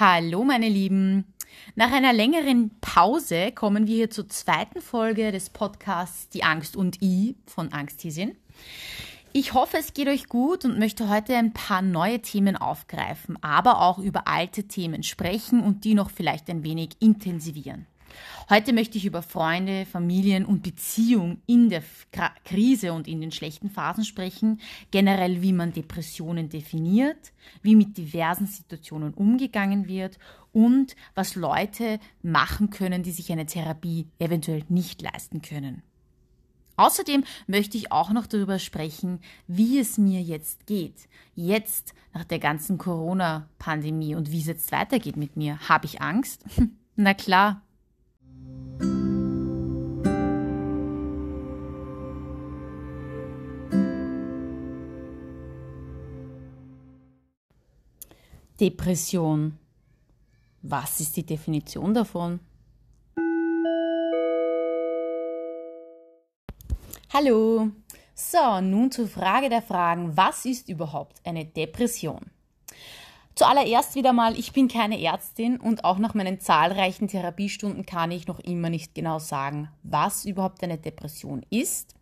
Hallo meine Lieben. Nach einer längeren Pause kommen wir hier zur zweiten Folge des Podcasts Die Angst und I von Angsthäschen. Ich hoffe, es geht euch gut und möchte heute ein paar neue Themen aufgreifen, aber auch über alte Themen sprechen und die noch vielleicht ein wenig intensivieren. Heute möchte ich über Freunde, Familien und Beziehung in der Krise und in den schlechten Phasen sprechen, generell wie man Depressionen definiert, wie mit diversen Situationen umgegangen wird und was Leute machen können, die sich eine Therapie eventuell nicht leisten können. Außerdem möchte ich auch noch darüber sprechen, wie es mir jetzt geht. Jetzt nach der ganzen Corona-Pandemie und wie es jetzt weitergeht mit mir. Habe ich Angst? Na klar, Depression. Was ist die Definition davon? Hallo. So, nun zur Frage der Fragen. Was ist überhaupt eine Depression? Zuallererst wieder mal, ich bin keine Ärztin und auch nach meinen zahlreichen Therapiestunden kann ich noch immer nicht genau sagen, was überhaupt eine Depression ist.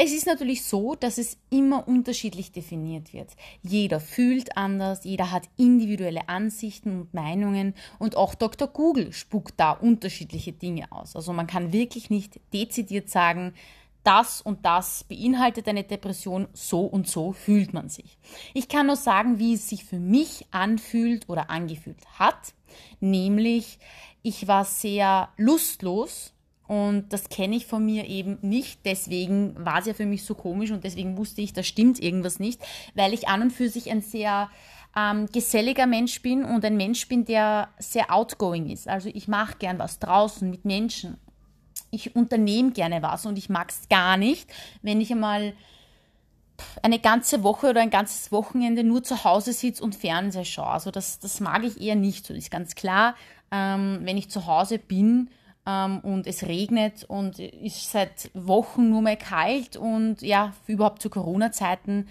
Es ist natürlich so, dass es immer unterschiedlich definiert wird. Jeder fühlt anders, jeder hat individuelle Ansichten und Meinungen und auch Dr. Google spuckt da unterschiedliche Dinge aus. Also man kann wirklich nicht dezidiert sagen, das und das beinhaltet eine Depression, so und so fühlt man sich. Ich kann nur sagen, wie es sich für mich anfühlt oder angefühlt hat, nämlich ich war sehr lustlos und das kenne ich von mir eben nicht. Deswegen war es ja für mich so komisch und deswegen wusste ich, da stimmt irgendwas nicht, weil ich an und für sich ein sehr ähm, geselliger Mensch bin und ein Mensch bin, der sehr outgoing ist. Also ich mache gern was draußen mit Menschen. Ich unternehme gerne was und ich mag es gar nicht, wenn ich einmal eine ganze Woche oder ein ganzes Wochenende nur zu Hause sitze und Fernseher schaue. Also das, das mag ich eher nicht. So ist ganz klar, ähm, wenn ich zu Hause bin, ähm, und es regnet und ist seit Wochen nur mehr kalt und ja, überhaupt zu Corona-Zeiten,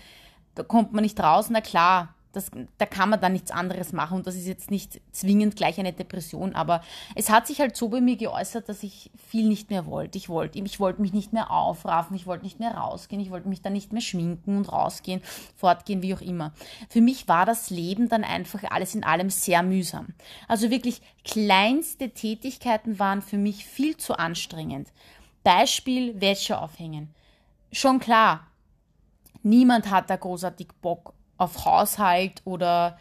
da kommt man nicht raus. Na klar, das, da kann man dann nichts anderes machen und das ist jetzt nicht zwingend gleich eine Depression, aber es hat sich halt so bei mir geäußert, dass ich viel nicht mehr wollte. Ich wollte, ich wollte mich nicht mehr aufraffen, ich wollte nicht mehr rausgehen, ich wollte mich dann nicht mehr schminken und rausgehen, fortgehen, wie auch immer. Für mich war das Leben dann einfach alles in allem sehr mühsam. Also wirklich kleinste Tätigkeiten waren für mich viel zu anstrengend. Beispiel Wäsche aufhängen. Schon klar, niemand hat da großartig Bock auf Haushalt oder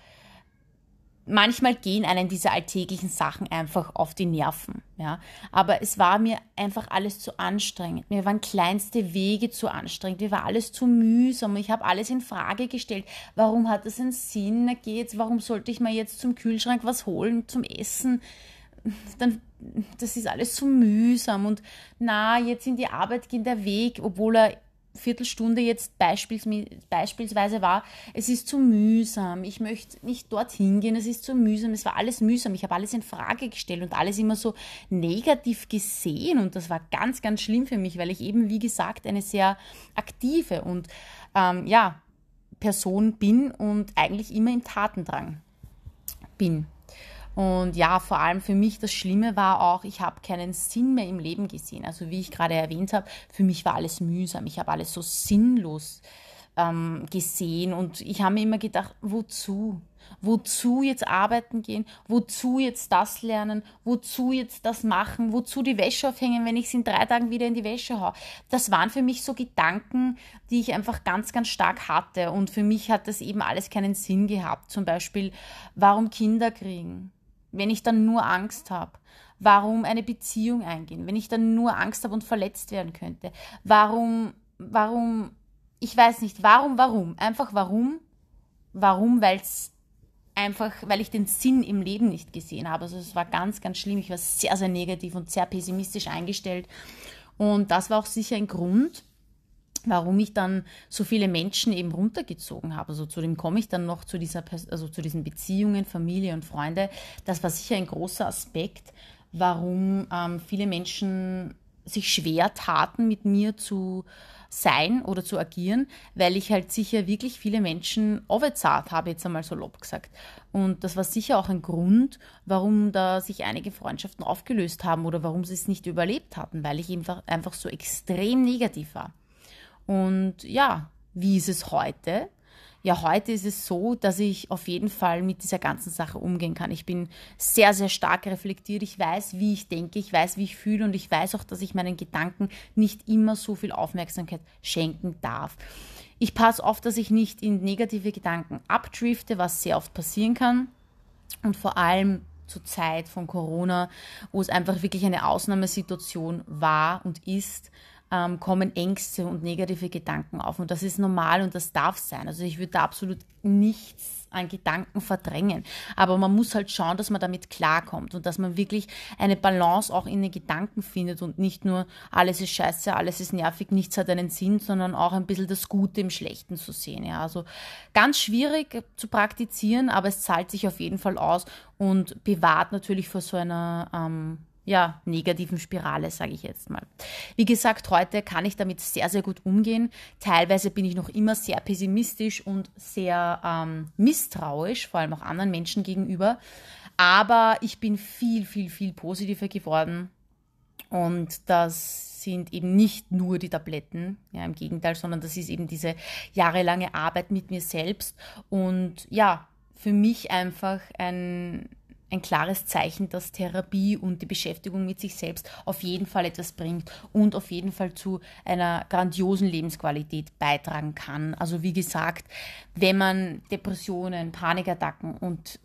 manchmal gehen einen diese alltäglichen Sachen einfach auf die Nerven, ja. Aber es war mir einfach alles zu anstrengend. Mir waren kleinste Wege zu anstrengend. Mir war alles zu mühsam. Ich habe alles in Frage gestellt. Warum hat das einen Sinn? Geht's? Warum sollte ich mir jetzt zum Kühlschrank was holen zum Essen? Dann, das ist alles zu mühsam und na, jetzt in die Arbeit gehen der Weg, obwohl er Viertelstunde jetzt beispiels, beispielsweise war, es ist zu mühsam, ich möchte nicht dorthin gehen, es ist zu mühsam, es war alles mühsam, ich habe alles in Frage gestellt und alles immer so negativ gesehen und das war ganz, ganz schlimm für mich, weil ich eben, wie gesagt, eine sehr aktive und ähm, ja, Person bin und eigentlich immer im Tatendrang bin. Und ja, vor allem für mich das Schlimme war auch, ich habe keinen Sinn mehr im Leben gesehen. Also wie ich gerade erwähnt habe, für mich war alles mühsam. Ich habe alles so sinnlos ähm, gesehen und ich habe mir immer gedacht, wozu? Wozu jetzt arbeiten gehen? Wozu jetzt das lernen? Wozu jetzt das machen? Wozu die Wäsche aufhängen, wenn ich sie in drei Tagen wieder in die Wäsche haue? Das waren für mich so Gedanken, die ich einfach ganz, ganz stark hatte. Und für mich hat das eben alles keinen Sinn gehabt. Zum Beispiel, warum Kinder kriegen? Wenn ich dann nur Angst habe? Warum eine Beziehung eingehen, wenn ich dann nur Angst habe und verletzt werden könnte? Warum, warum, ich weiß nicht, warum, warum? Einfach warum? Warum? Weil es einfach, weil ich den Sinn im Leben nicht gesehen habe. Also es war ganz, ganz schlimm. Ich war sehr, sehr negativ und sehr pessimistisch eingestellt. Und das war auch sicher ein Grund, warum ich dann so viele Menschen eben runtergezogen habe. Also zu dem komme ich dann noch zu dieser, also zu diesen Beziehungen, Familie und Freunde. Das war sicher ein großer Aspekt, warum ähm, viele Menschen sich schwer taten, mit mir zu sein oder zu agieren, weil ich halt sicher wirklich viele Menschen overzahlt habe, jetzt einmal so lob gesagt. Und das war sicher auch ein Grund, warum da sich einige Freundschaften aufgelöst haben oder warum sie es nicht überlebt hatten, weil ich einfach, einfach so extrem negativ war. Und ja, wie ist es heute? Ja, heute ist es so, dass ich auf jeden Fall mit dieser ganzen Sache umgehen kann. Ich bin sehr, sehr stark reflektiert. Ich weiß, wie ich denke, ich weiß, wie ich fühle und ich weiß auch, dass ich meinen Gedanken nicht immer so viel Aufmerksamkeit schenken darf. Ich passe auf, dass ich nicht in negative Gedanken abdrifte, was sehr oft passieren kann. Und vor allem zur Zeit von Corona, wo es einfach wirklich eine Ausnahmesituation war und ist, ähm, kommen Ängste und negative Gedanken auf. Und das ist normal und das darf sein. Also ich würde da absolut nichts an Gedanken verdrängen. Aber man muss halt schauen, dass man damit klarkommt und dass man wirklich eine Balance auch in den Gedanken findet und nicht nur alles ist scheiße, alles ist nervig, nichts hat einen Sinn, sondern auch ein bisschen das Gute im Schlechten zu sehen. Ja, also ganz schwierig zu praktizieren, aber es zahlt sich auf jeden Fall aus und bewahrt natürlich vor so einer ähm, ja, negativen Spirale, sage ich jetzt mal. Wie gesagt, heute kann ich damit sehr, sehr gut umgehen. Teilweise bin ich noch immer sehr pessimistisch und sehr ähm, misstrauisch, vor allem auch anderen Menschen gegenüber. Aber ich bin viel, viel, viel positiver geworden. Und das sind eben nicht nur die Tabletten, ja, im Gegenteil, sondern das ist eben diese jahrelange Arbeit mit mir selbst. Und ja, für mich einfach ein, ein klares Zeichen, dass Therapie und die Beschäftigung mit sich selbst auf jeden Fall etwas bringt und auf jeden Fall zu einer grandiosen Lebensqualität beitragen kann. Also wie gesagt, wenn man Depressionen, Panikattacken und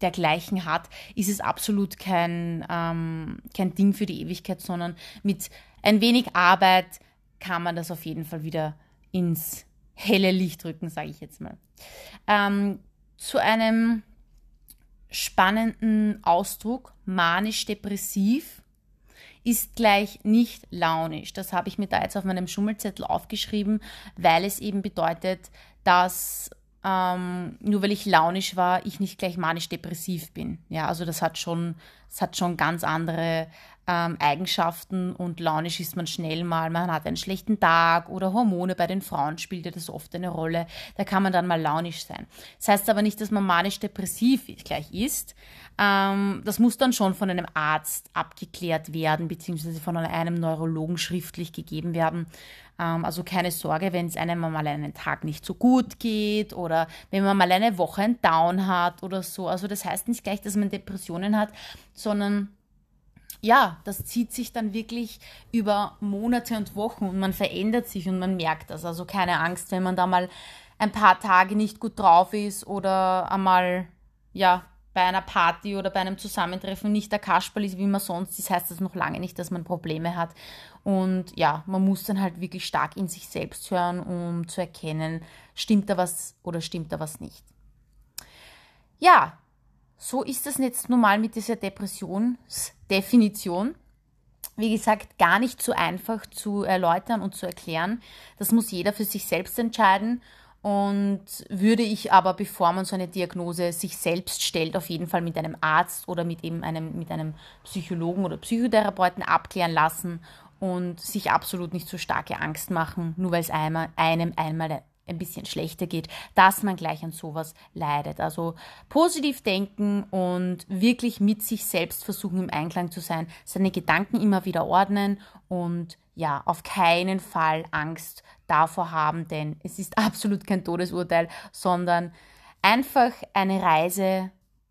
dergleichen hat, ist es absolut kein, ähm, kein Ding für die Ewigkeit, sondern mit ein wenig Arbeit kann man das auf jeden Fall wieder ins helle Licht rücken, sage ich jetzt mal. Ähm, zu einem spannenden Ausdruck, manisch-depressiv, ist gleich nicht launisch. Das habe ich mir da jetzt auf meinem Schummelzettel aufgeschrieben, weil es eben bedeutet, dass ähm, nur weil ich launisch war, ich nicht gleich manisch-depressiv bin. Ja, also das hat schon, das hat schon ganz andere ähm, Eigenschaften und launisch ist man schnell mal, man hat einen schlechten Tag oder Hormone bei den Frauen spielt ja das oft eine Rolle. Da kann man dann mal launisch sein. Das heißt aber nicht, dass man manisch-depressiv gleich ist. Ähm, das muss dann schon von einem Arzt abgeklärt werden, beziehungsweise von einem Neurologen schriftlich gegeben werden. Ähm, also keine Sorge, wenn es einem mal einen Tag nicht so gut geht oder wenn man mal eine Woche ein Down hat oder so. Also das heißt nicht gleich, dass man Depressionen hat, sondern ja, das zieht sich dann wirklich über Monate und Wochen und man verändert sich und man merkt das. Also keine Angst, wenn man da mal ein paar Tage nicht gut drauf ist oder einmal, ja, bei einer Party oder bei einem Zusammentreffen nicht der Kasperl ist, wie man sonst ist, heißt das noch lange nicht, dass man Probleme hat. Und ja, man muss dann halt wirklich stark in sich selbst hören, um zu erkennen, stimmt da was oder stimmt da was nicht. Ja, so ist das jetzt nun mal mit dieser Depressionsdefinition. Wie gesagt, gar nicht so einfach zu erläutern und zu erklären. Das muss jeder für sich selbst entscheiden. Und würde ich aber, bevor man so eine Diagnose sich selbst stellt, auf jeden Fall mit einem Arzt oder mit eben einem, mit einem Psychologen oder Psychotherapeuten abklären lassen und sich absolut nicht so starke Angst machen, nur weil es einem einmal ein bisschen schlechter geht, dass man gleich an sowas leidet. Also positiv denken und wirklich mit sich selbst versuchen im Einklang zu sein, seine Gedanken immer wieder ordnen und ja, auf keinen Fall Angst davor haben, denn es ist absolut kein Todesurteil, sondern einfach eine Reise,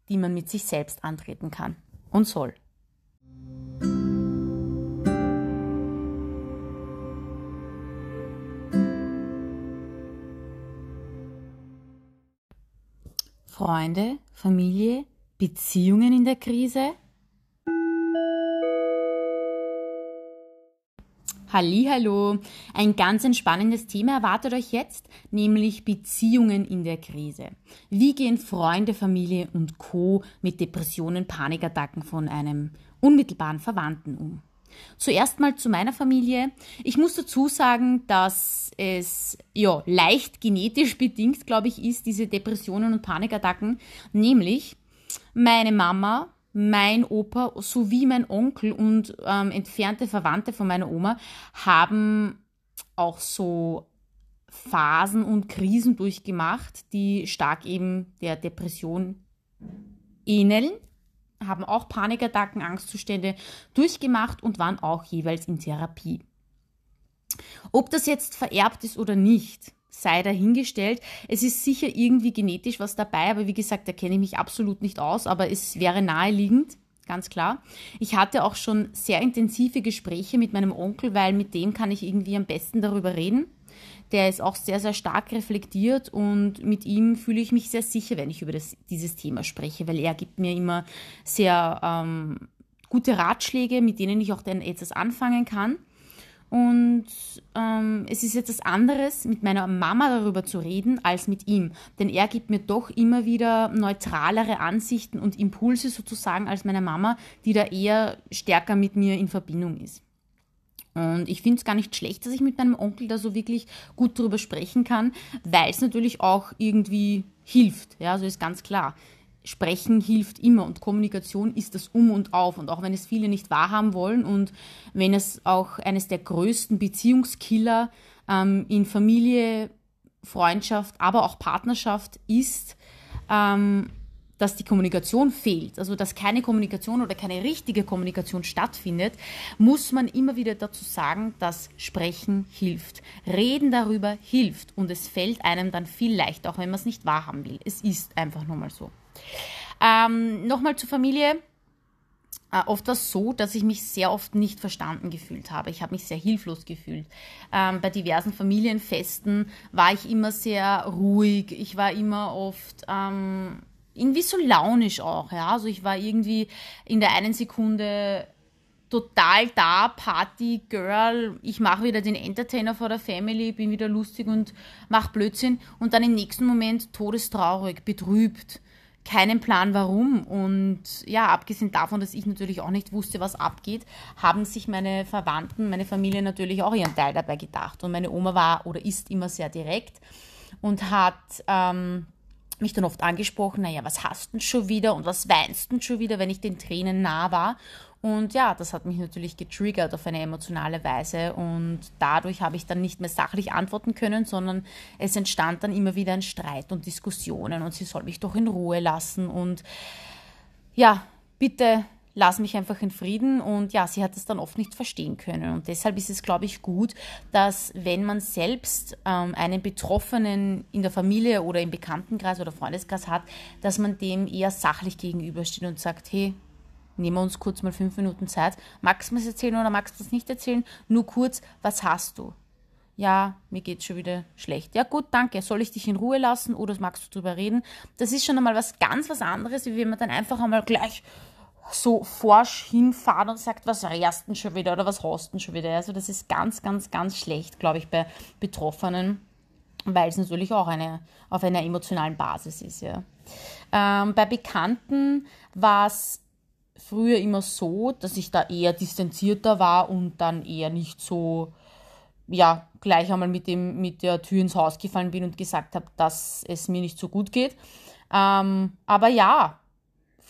die man mit sich selbst antreten kann und soll. Freunde, Familie, Beziehungen in der Krise? Hallo, ein ganz entspannendes Thema erwartet euch jetzt, nämlich Beziehungen in der Krise. Wie gehen Freunde, Familie und Co mit Depressionen, Panikattacken von einem unmittelbaren Verwandten um? Zuerst mal zu meiner Familie. Ich muss dazu sagen, dass es ja leicht genetisch bedingt, glaube ich, ist, diese Depressionen und Panikattacken. Nämlich meine Mama, mein Opa sowie mein Onkel und ähm, entfernte Verwandte von meiner Oma haben auch so Phasen und Krisen durchgemacht, die stark eben der Depression ähneln, haben auch Panikattacken, Angstzustände durchgemacht und waren auch jeweils in Therapie. Ob das jetzt vererbt ist oder nicht, sei dahingestellt. Es ist sicher irgendwie genetisch was dabei, aber wie gesagt, da kenne ich mich absolut nicht aus, aber es wäre naheliegend, ganz klar. Ich hatte auch schon sehr intensive Gespräche mit meinem Onkel, weil mit dem kann ich irgendwie am besten darüber reden. Der ist auch sehr, sehr stark reflektiert und mit ihm fühle ich mich sehr sicher, wenn ich über das, dieses Thema spreche, weil er gibt mir immer sehr ähm, gute Ratschläge, mit denen ich auch dann etwas anfangen kann. Und ähm, es ist etwas anderes, mit meiner Mama darüber zu reden, als mit ihm. Denn er gibt mir doch immer wieder neutralere Ansichten und Impulse sozusagen als meine Mama, die da eher stärker mit mir in Verbindung ist. Und ich finde es gar nicht schlecht, dass ich mit meinem Onkel da so wirklich gut drüber sprechen kann, weil es natürlich auch irgendwie hilft. Ja, so ist ganz klar. Sprechen hilft immer und Kommunikation ist das Um und Auf. Und auch wenn es viele nicht wahrhaben wollen und wenn es auch eines der größten Beziehungskiller ähm, in Familie, Freundschaft, aber auch Partnerschaft ist, ähm, dass die Kommunikation fehlt, also dass keine Kommunikation oder keine richtige Kommunikation stattfindet, muss man immer wieder dazu sagen, dass Sprechen hilft. Reden darüber hilft und es fällt einem dann viel leichter, auch wenn man es nicht wahrhaben will. Es ist einfach nur mal so. Ähm, Nochmal zur Familie. Äh, oft war es so, dass ich mich sehr oft nicht verstanden gefühlt habe. Ich habe mich sehr hilflos gefühlt. Ähm, bei diversen Familienfesten war ich immer sehr ruhig. Ich war immer oft ähm, irgendwie so launisch auch. Ja? Also ich war irgendwie in der einen Sekunde total da, Party, Girl, ich mache wieder den Entertainer vor der Family, bin wieder lustig und mache Blödsinn und dann im nächsten Moment todestraurig, betrübt keinen Plan warum. Und ja, abgesehen davon, dass ich natürlich auch nicht wusste, was abgeht, haben sich meine Verwandten, meine Familie natürlich auch ihren Teil dabei gedacht. Und meine Oma war oder ist immer sehr direkt und hat ähm, mich dann oft angesprochen, naja, was hast du schon wieder und was weinst du schon wieder, wenn ich den Tränen nah war. Und ja, das hat mich natürlich getriggert auf eine emotionale Weise und dadurch habe ich dann nicht mehr sachlich antworten können, sondern es entstand dann immer wieder ein Streit und Diskussionen und sie soll mich doch in Ruhe lassen und ja, bitte lass mich einfach in Frieden. Und ja, sie hat es dann oft nicht verstehen können. Und deshalb ist es, glaube ich, gut, dass wenn man selbst ähm, einen Betroffenen in der Familie oder im Bekanntenkreis oder Freundeskreis hat, dass man dem eher sachlich gegenübersteht und sagt, hey, nehmen wir uns kurz mal fünf Minuten Zeit. Magst du es erzählen oder magst du es nicht erzählen? Nur kurz, was hast du? Ja, mir geht es schon wieder schlecht. Ja, gut, danke. Soll ich dich in Ruhe lassen oder magst du drüber reden? Das ist schon einmal was ganz was anderes, wie wenn man dann einfach einmal gleich so forsch hinfahren und sagt, was rärst denn schon wieder oder was hast denn schon wieder. Also das ist ganz, ganz, ganz schlecht, glaube ich, bei Betroffenen, weil es natürlich auch eine, auf einer emotionalen Basis ist. Ja. Ähm, bei Bekannten war es früher immer so, dass ich da eher distanzierter war und dann eher nicht so, ja, gleich einmal mit, dem, mit der Tür ins Haus gefallen bin und gesagt habe, dass es mir nicht so gut geht. Ähm, aber ja,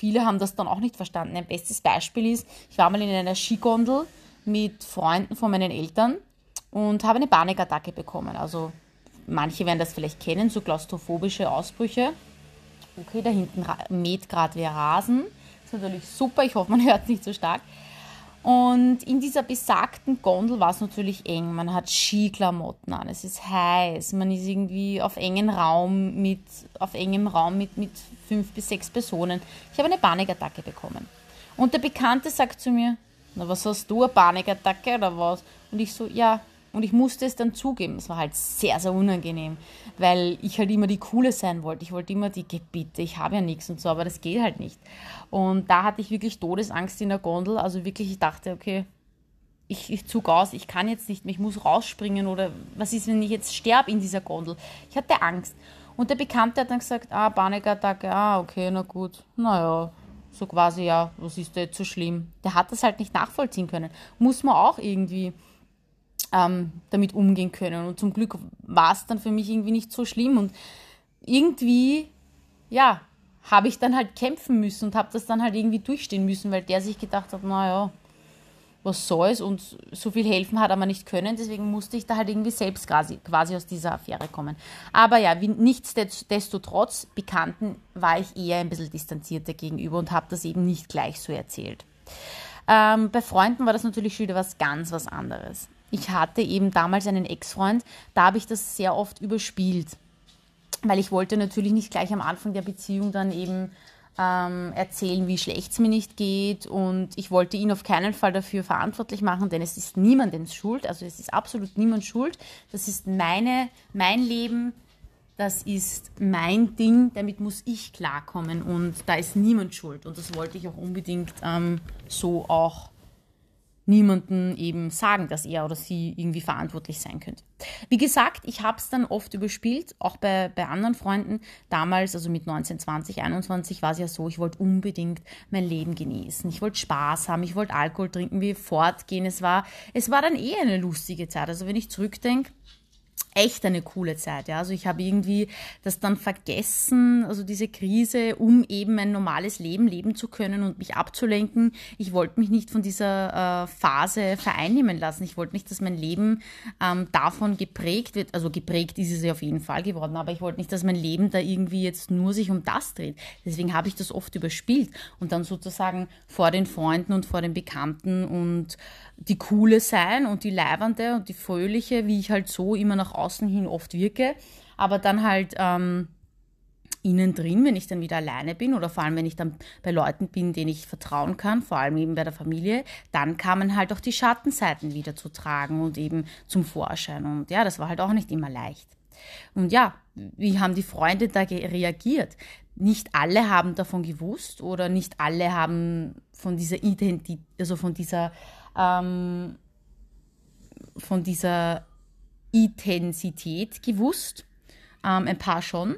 viele haben das dann auch nicht verstanden. Ein bestes Beispiel ist, ich war mal in einer Skigondel mit Freunden von meinen Eltern und habe eine Panikattacke bekommen. Also manche werden das vielleicht kennen, so klaustrophobische Ausbrüche. Okay, da hinten mäht gerade wer Rasen ist natürlich super. Ich hoffe, man hört es nicht so stark. Und in dieser besagten Gondel war es natürlich eng. Man hat Skiklamotten an, es ist heiß, man ist irgendwie auf engen Raum mit, auf engem Raum mit, mit fünf bis sechs Personen. Ich habe eine Panikattacke bekommen. Und der Bekannte sagt zu mir, na was hast du, eine Panikattacke oder was? Und ich so, ja, und ich musste es dann zugeben. Es war halt sehr, sehr unangenehm, weil ich halt immer die Coole sein wollte. Ich wollte immer die Gebiete, ich habe ja nichts und so, aber das geht halt nicht. Und da hatte ich wirklich Todesangst in der Gondel. Also wirklich, ich dachte, okay, ich, ich zog aus, ich kann jetzt nicht mehr, ich muss rausspringen oder was ist, wenn ich jetzt sterbe in dieser Gondel? Ich hatte Angst. Und der Bekannte hat dann gesagt, ah, Panikattacke, ah, okay, na gut, naja, so quasi, ja, was ist da jetzt so schlimm? Der hat das halt nicht nachvollziehen können. Muss man auch irgendwie ähm, damit umgehen können. Und zum Glück war es dann für mich irgendwie nicht so schlimm. Und irgendwie, ja, habe ich dann halt kämpfen müssen und habe das dann halt irgendwie durchstehen müssen, weil der sich gedacht hat, naja, was soll's und so viel helfen hat er mir nicht können, deswegen musste ich da halt irgendwie selbst quasi, quasi aus dieser Affäre kommen. Aber ja, wie, nichtsdestotrotz, Bekannten war ich eher ein bisschen distanzierter gegenüber und habe das eben nicht gleich so erzählt. Ähm, bei Freunden war das natürlich schon wieder was ganz was anderes. Ich hatte eben damals einen Ex-Freund, da habe ich das sehr oft überspielt, weil ich wollte natürlich nicht gleich am Anfang der Beziehung dann eben ähm, erzählen, wie schlecht es mir nicht geht. Und ich wollte ihn auf keinen Fall dafür verantwortlich machen, denn es ist niemandens Schuld, also es ist absolut niemand Schuld. Das ist meine, mein Leben, das ist mein Ding, damit muss ich klarkommen. Und da ist niemand schuld. Und das wollte ich auch unbedingt ähm, so auch niemanden eben sagen, dass er oder sie irgendwie verantwortlich sein könnte. Wie gesagt, ich habe es dann oft überspielt, auch bei, bei anderen Freunden. Damals, also mit 19, 20, 21, war es ja so, ich wollte unbedingt mein Leben genießen. Ich wollte Spaß haben, ich wollte Alkohol trinken, wie fortgehen. Es war, es war dann eh eine lustige Zeit. Also wenn ich zurückdenke, echt eine coole Zeit. Ja. Also ich habe irgendwie das dann vergessen, also diese Krise, um eben ein normales Leben leben zu können und mich abzulenken. Ich wollte mich nicht von dieser äh, Phase vereinnehmen lassen. Ich wollte nicht, dass mein Leben ähm, davon geprägt wird. Also geprägt ist es ja auf jeden Fall geworden, aber ich wollte nicht, dass mein Leben da irgendwie jetzt nur sich um das dreht. Deswegen habe ich das oft überspielt und dann sozusagen vor den Freunden und vor den Bekannten und die coole sein und die leibernde und die fröhliche, wie ich halt so immer nach außen hin oft wirke, aber dann halt ähm, innen drin, wenn ich dann wieder alleine bin oder vor allem, wenn ich dann bei Leuten bin, denen ich vertrauen kann, vor allem eben bei der Familie, dann kamen halt auch die Schattenseiten wieder zu tragen und eben zum Vorschein. Und ja, das war halt auch nicht immer leicht. Und ja, wie haben die Freunde da reagiert? Nicht alle haben davon gewusst oder nicht alle haben von dieser Identität, also von dieser ähm, von dieser Intensität gewusst. Ähm, ein paar schon.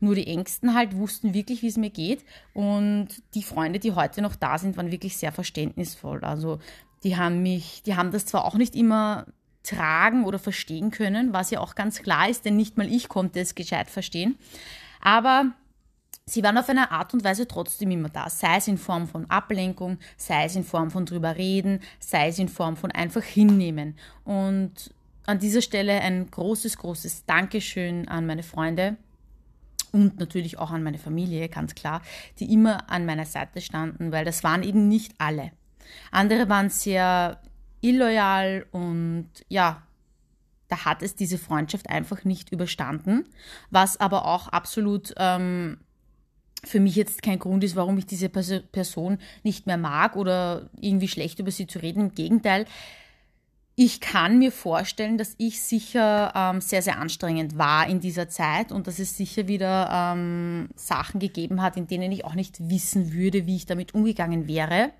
Nur die Ängsten halt wussten wirklich, wie es mir geht. Und die Freunde, die heute noch da sind, waren wirklich sehr verständnisvoll. Also die haben mich, die haben das zwar auch nicht immer tragen oder verstehen können, was ja auch ganz klar ist, denn nicht mal ich konnte es gescheit verstehen. Aber sie waren auf eine Art und Weise trotzdem immer da, sei es in Form von Ablenkung, sei es in Form von drüber reden, sei es in Form von einfach hinnehmen. Und an dieser Stelle ein großes, großes Dankeschön an meine Freunde und natürlich auch an meine Familie, ganz klar, die immer an meiner Seite standen, weil das waren eben nicht alle. Andere waren sehr illoyal und ja, da hat es diese Freundschaft einfach nicht überstanden, was aber auch absolut ähm, für mich jetzt kein Grund ist, warum ich diese Person nicht mehr mag oder irgendwie schlecht über sie zu reden. Im Gegenteil, ich kann mir vorstellen, dass ich sicher ähm, sehr, sehr anstrengend war in dieser Zeit und dass es sicher wieder ähm, Sachen gegeben hat, in denen ich auch nicht wissen würde, wie ich damit umgegangen wäre.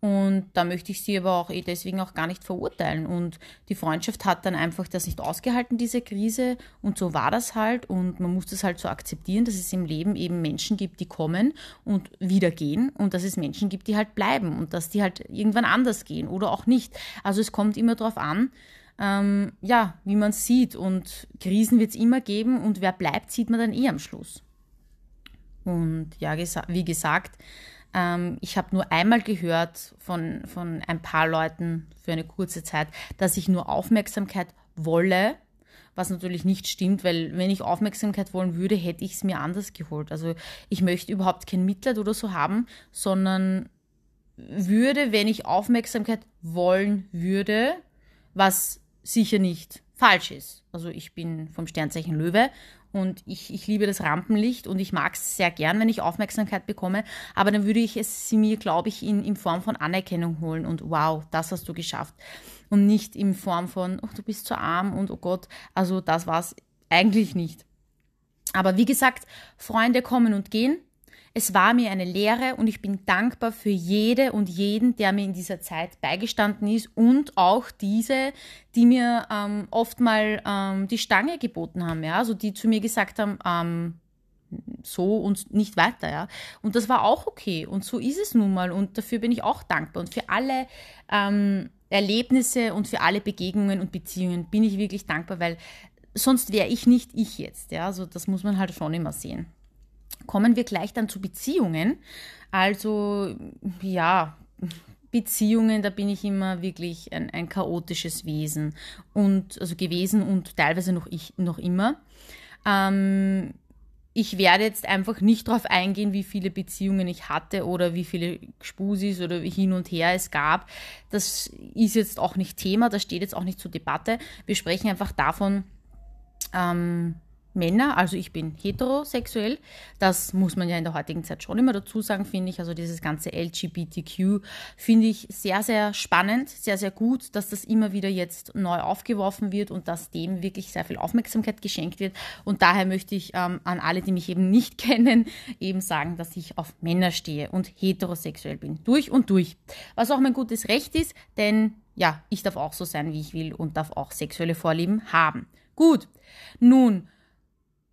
Und da möchte ich sie aber auch eh deswegen auch gar nicht verurteilen. Und die Freundschaft hat dann einfach das nicht ausgehalten, diese Krise. Und so war das halt. Und man muss das halt so akzeptieren, dass es im Leben eben Menschen gibt, die kommen und wieder gehen. Und dass es Menschen gibt, die halt bleiben. Und dass die halt irgendwann anders gehen oder auch nicht. Also es kommt immer darauf an, ähm, ja, wie man sieht. Und Krisen wird es immer geben. Und wer bleibt, sieht man dann eh am Schluss. Und ja, wie gesagt, ähm, ich habe nur einmal gehört von, von ein paar Leuten für eine kurze Zeit, dass ich nur Aufmerksamkeit wolle, was natürlich nicht stimmt, weil wenn ich Aufmerksamkeit wollen würde, hätte ich es mir anders geholt. Also ich möchte überhaupt kein Mitleid oder so haben, sondern würde, wenn ich Aufmerksamkeit wollen würde, was sicher nicht falsch ist. Also ich bin vom Sternzeichen Löwe und ich, ich liebe das Rampenlicht und ich mag es sehr gern, wenn ich Aufmerksamkeit bekomme, aber dann würde ich es mir, glaube ich, in, in Form von Anerkennung holen und wow, das hast du geschafft. Und nicht in Form von, oh, du bist zu arm und oh Gott, also das war es eigentlich nicht. Aber wie gesagt, Freunde kommen und gehen. Es war mir eine Lehre und ich bin dankbar für jede und jeden, der mir in dieser Zeit beigestanden ist und auch diese, die mir ähm, oft mal ähm, die Stange geboten haben, ja, also die zu mir gesagt haben, ähm, so und nicht weiter, ja. Und das war auch okay und so ist es nun mal und dafür bin ich auch dankbar und für alle ähm, Erlebnisse und für alle Begegnungen und Beziehungen bin ich wirklich dankbar, weil sonst wäre ich nicht ich jetzt, ja. Also das muss man halt schon immer sehen kommen wir gleich dann zu Beziehungen. Also ja, Beziehungen, da bin ich immer wirklich ein, ein chaotisches Wesen und also gewesen und teilweise noch ich noch immer. Ähm, ich werde jetzt einfach nicht darauf eingehen, wie viele Beziehungen ich hatte oder wie viele Spusis oder hin und her es gab. Das ist jetzt auch nicht Thema, das steht jetzt auch nicht zur Debatte. Wir sprechen einfach davon, ähm, Männer, also ich bin heterosexuell. Das muss man ja in der heutigen Zeit schon immer dazu sagen, finde ich. Also dieses ganze LGBTQ finde ich sehr, sehr spannend, sehr, sehr gut, dass das immer wieder jetzt neu aufgeworfen wird und dass dem wirklich sehr viel Aufmerksamkeit geschenkt wird. Und daher möchte ich ähm, an alle, die mich eben nicht kennen, eben sagen, dass ich auf Männer stehe und heterosexuell bin. Durch und durch. Was auch mein gutes Recht ist, denn ja, ich darf auch so sein, wie ich will und darf auch sexuelle Vorlieben haben. Gut, nun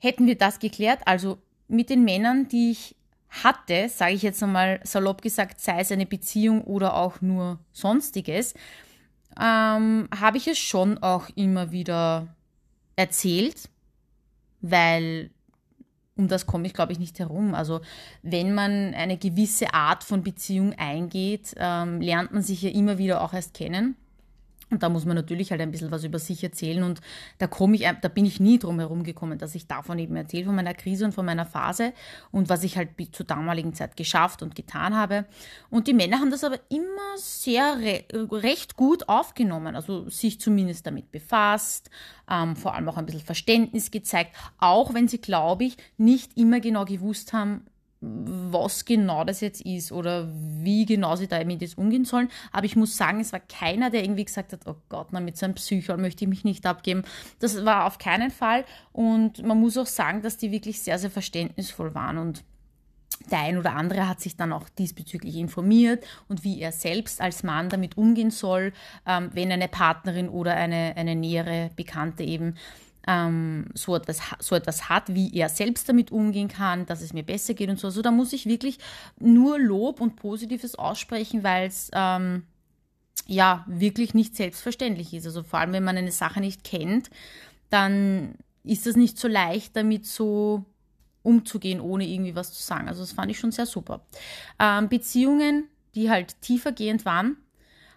hätten wir das geklärt, also mit den Männern, die ich hatte, sage ich jetzt einmal salopp gesagt, sei es eine Beziehung oder auch nur sonstiges, ähm, habe ich es schon auch immer wieder erzählt, weil um das komme ich, glaube ich, nicht herum. Also wenn man eine gewisse Art von Beziehung eingeht, ähm, lernt man sich ja immer wieder auch erst kennen. Und da muss man natürlich halt ein bisschen was über sich erzählen und da komme ich, da bin ich nie drum herum gekommen, dass ich davon eben erzähle, von meiner Krise und von meiner Phase und was ich halt zur damaligen Zeit geschafft und getan habe. Und die Männer haben das aber immer sehr re recht gut aufgenommen, also sich zumindest damit befasst, ähm, vor allem auch ein bisschen Verständnis gezeigt, auch wenn sie, glaube ich, nicht immer genau gewusst haben, was genau das jetzt ist oder wie genau sie damit jetzt umgehen sollen. Aber ich muss sagen, es war keiner, der irgendwie gesagt hat, oh Gott, na, mit so einem Psycho möchte ich mich nicht abgeben. Das war auf keinen Fall. Und man muss auch sagen, dass die wirklich sehr, sehr verständnisvoll waren und der ein oder andere hat sich dann auch diesbezüglich informiert und wie er selbst als Mann damit umgehen soll, ähm, wenn eine Partnerin oder eine, eine nähere Bekannte eben ähm, so, etwas, so etwas hat, wie er selbst damit umgehen kann, dass es mir besser geht und so. Also da muss ich wirklich nur Lob und Positives aussprechen, weil es ähm, ja wirklich nicht selbstverständlich ist. Also vor allem, wenn man eine Sache nicht kennt, dann ist es nicht so leicht, damit so umzugehen, ohne irgendwie was zu sagen. Also das fand ich schon sehr super. Ähm, Beziehungen, die halt tiefergehend waren,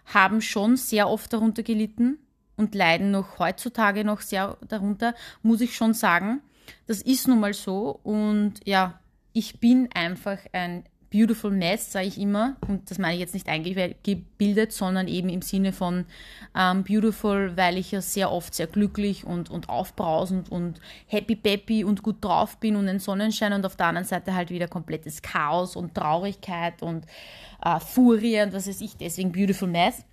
haben schon sehr oft darunter gelitten, und leiden noch heutzutage noch sehr darunter, muss ich schon sagen. Das ist nun mal so und ja, ich bin einfach ein beautiful mess, sage ich immer. Und das meine ich jetzt nicht eingebildet, sondern eben im Sinne von ähm, beautiful, weil ich ja sehr oft sehr glücklich und, und aufbrausend und happy peppy und gut drauf bin und ein Sonnenschein und auf der anderen Seite halt wieder komplettes Chaos und Traurigkeit und äh, Furie und was weiß ich, deswegen beautiful mess.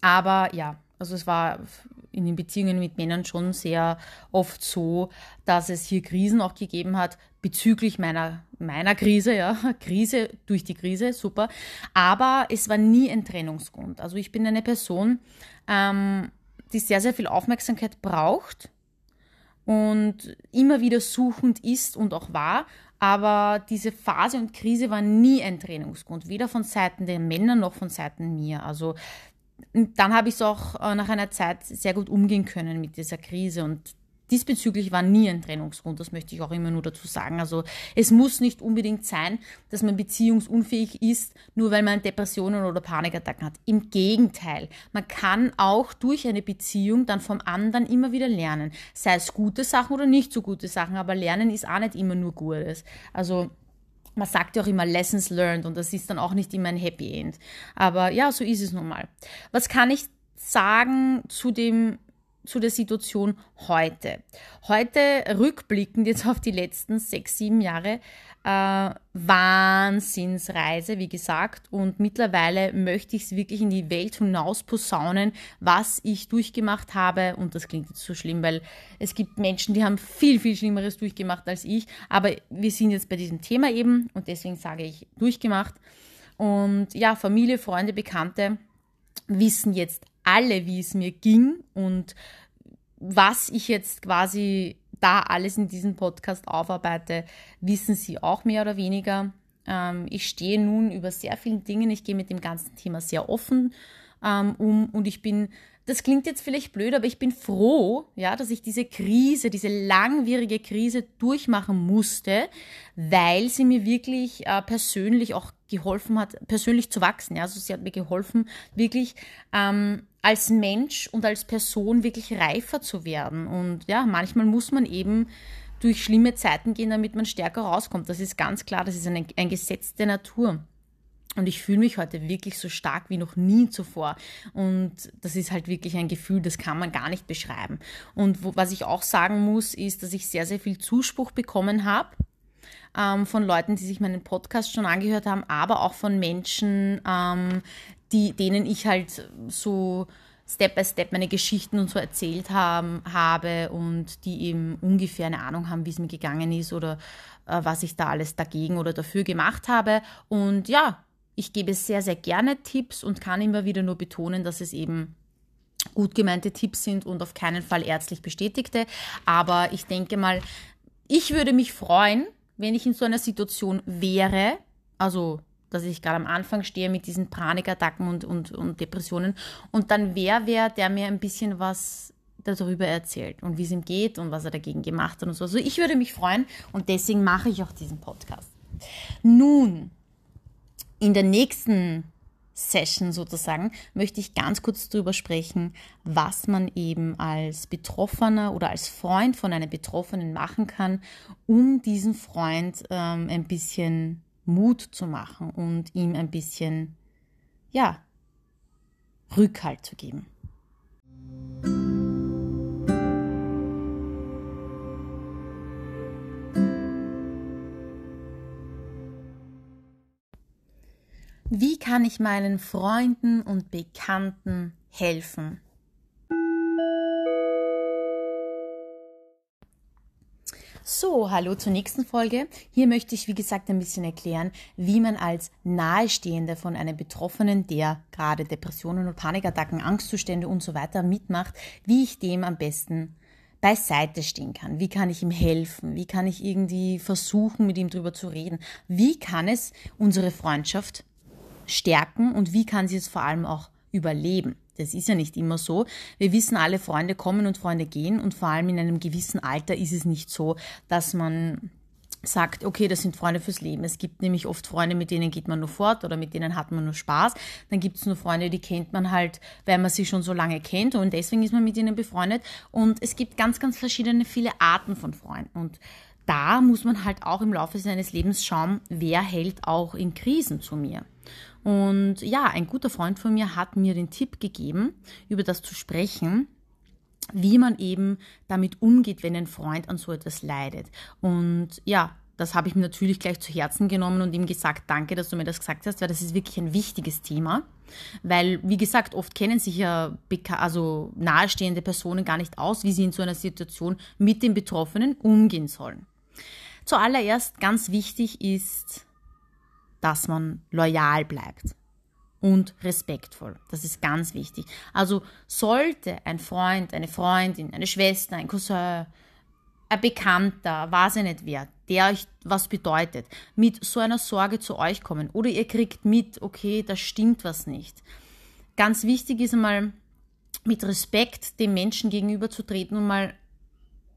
Aber ja, also es war in den Beziehungen mit Männern schon sehr oft so, dass es hier Krisen auch gegeben hat bezüglich meiner, meiner Krise, ja, Krise durch die Krise, super. Aber es war nie ein Trennungsgrund. Also ich bin eine Person, ähm, die sehr, sehr viel Aufmerksamkeit braucht und immer wieder suchend ist und auch war. Aber diese Phase und Krise war nie ein Trennungsgrund, weder von Seiten der Männer noch von Seiten mir. Also dann habe ich es auch äh, nach einer Zeit sehr gut umgehen können mit dieser Krise und diesbezüglich war nie ein Trennungsgrund, das möchte ich auch immer nur dazu sagen. Also es muss nicht unbedingt sein, dass man beziehungsunfähig ist, nur weil man Depressionen oder Panikattacken hat. Im Gegenteil, man kann auch durch eine Beziehung dann vom anderen immer wieder lernen. Sei es gute Sachen oder nicht so gute Sachen, aber lernen ist auch nicht immer nur Gutes. Also man sagt ja auch immer Lessons learned und das ist dann auch nicht immer ein Happy End. Aber ja, so ist es nun mal. Was kann ich sagen zu dem zu der Situation heute. Heute rückblickend jetzt auf die letzten sechs, sieben Jahre, äh, Wahnsinnsreise, wie gesagt. Und mittlerweile möchte ich es wirklich in die Welt hinaus posaunen, was ich durchgemacht habe. Und das klingt jetzt so schlimm, weil es gibt Menschen, die haben viel, viel Schlimmeres durchgemacht als ich. Aber wir sind jetzt bei diesem Thema eben und deswegen sage ich durchgemacht. Und ja, Familie, Freunde, Bekannte wissen jetzt alle, wie es mir ging und was ich jetzt quasi da alles in diesem Podcast aufarbeite, wissen Sie auch mehr oder weniger. Ähm, ich stehe nun über sehr vielen Dingen. Ich gehe mit dem ganzen Thema sehr offen ähm, um und ich bin das klingt jetzt vielleicht blöd, aber ich bin froh, ja, dass ich diese Krise, diese langwierige Krise durchmachen musste, weil sie mir wirklich äh, persönlich auch geholfen hat, persönlich zu wachsen. Ja, also sie hat mir geholfen, wirklich ähm, als Mensch und als Person wirklich reifer zu werden. Und ja, manchmal muss man eben durch schlimme Zeiten gehen, damit man stärker rauskommt. Das ist ganz klar, das ist ein, ein Gesetz der Natur. Und ich fühle mich heute wirklich so stark wie noch nie zuvor. Und das ist halt wirklich ein Gefühl, das kann man gar nicht beschreiben. Und wo, was ich auch sagen muss, ist, dass ich sehr, sehr viel Zuspruch bekommen habe ähm, von Leuten, die sich meinen Podcast schon angehört haben, aber auch von Menschen, ähm, die, denen ich halt so Step by Step meine Geschichten und so erzählt haben, habe und die eben ungefähr eine Ahnung haben, wie es mir gegangen ist oder äh, was ich da alles dagegen oder dafür gemacht habe. Und ja, ich gebe sehr, sehr gerne Tipps und kann immer wieder nur betonen, dass es eben gut gemeinte Tipps sind und auf keinen Fall ärztlich bestätigte. Aber ich denke mal, ich würde mich freuen, wenn ich in so einer Situation wäre, also dass ich gerade am Anfang stehe mit diesen Panikattacken und, und, und Depressionen und dann wer wäre, der mir ein bisschen was darüber erzählt und wie es ihm geht und was er dagegen gemacht hat und so. Also ich würde mich freuen und deswegen mache ich auch diesen Podcast. Nun, in der nächsten Session sozusagen möchte ich ganz kurz darüber sprechen, was man eben als Betroffener oder als Freund von einem Betroffenen machen kann, um diesen Freund ähm, ein bisschen Mut zu machen und ihm ein bisschen, ja, Rückhalt zu geben. Wie kann ich meinen Freunden und Bekannten helfen? So, hallo zur nächsten Folge. Hier möchte ich, wie gesagt, ein bisschen erklären, wie man als Nahestehende von einem Betroffenen, der gerade Depressionen und Panikattacken, Angstzustände und so weiter mitmacht, wie ich dem am besten beiseite stehen kann. Wie kann ich ihm helfen? Wie kann ich irgendwie versuchen, mit ihm drüber zu reden? Wie kann es unsere Freundschaft stärken und wie kann sie es vor allem auch überleben. Das ist ja nicht immer so. Wir wissen alle, Freunde kommen und Freunde gehen und vor allem in einem gewissen Alter ist es nicht so, dass man sagt, okay, das sind Freunde fürs Leben. Es gibt nämlich oft Freunde, mit denen geht man nur fort oder mit denen hat man nur Spaß. Dann gibt es nur Freunde, die kennt man halt, weil man sie schon so lange kennt und deswegen ist man mit ihnen befreundet. Und es gibt ganz, ganz verschiedene, viele Arten von Freunden. Und da muss man halt auch im Laufe seines Lebens schauen, wer hält auch in Krisen zu mir. Und ja, ein guter Freund von mir hat mir den Tipp gegeben, über das zu sprechen, wie man eben damit umgeht, wenn ein Freund an so etwas leidet. Und ja, das habe ich mir natürlich gleich zu Herzen genommen und ihm gesagt, danke, dass du mir das gesagt hast, weil das ist wirklich ein wichtiges Thema. Weil, wie gesagt, oft kennen sich ja also nahestehende Personen gar nicht aus, wie sie in so einer Situation mit den Betroffenen umgehen sollen. Zuallererst ganz wichtig ist, dass man loyal bleibt und respektvoll. Das ist ganz wichtig. Also sollte ein Freund, eine Freundin, eine Schwester, ein Cousin, ein Bekannter, weiß ich nicht wer, der euch was bedeutet, mit so einer Sorge zu euch kommen oder ihr kriegt mit, okay, da stimmt was nicht. Ganz wichtig ist einmal mit Respekt dem Menschen gegenüberzutreten und mal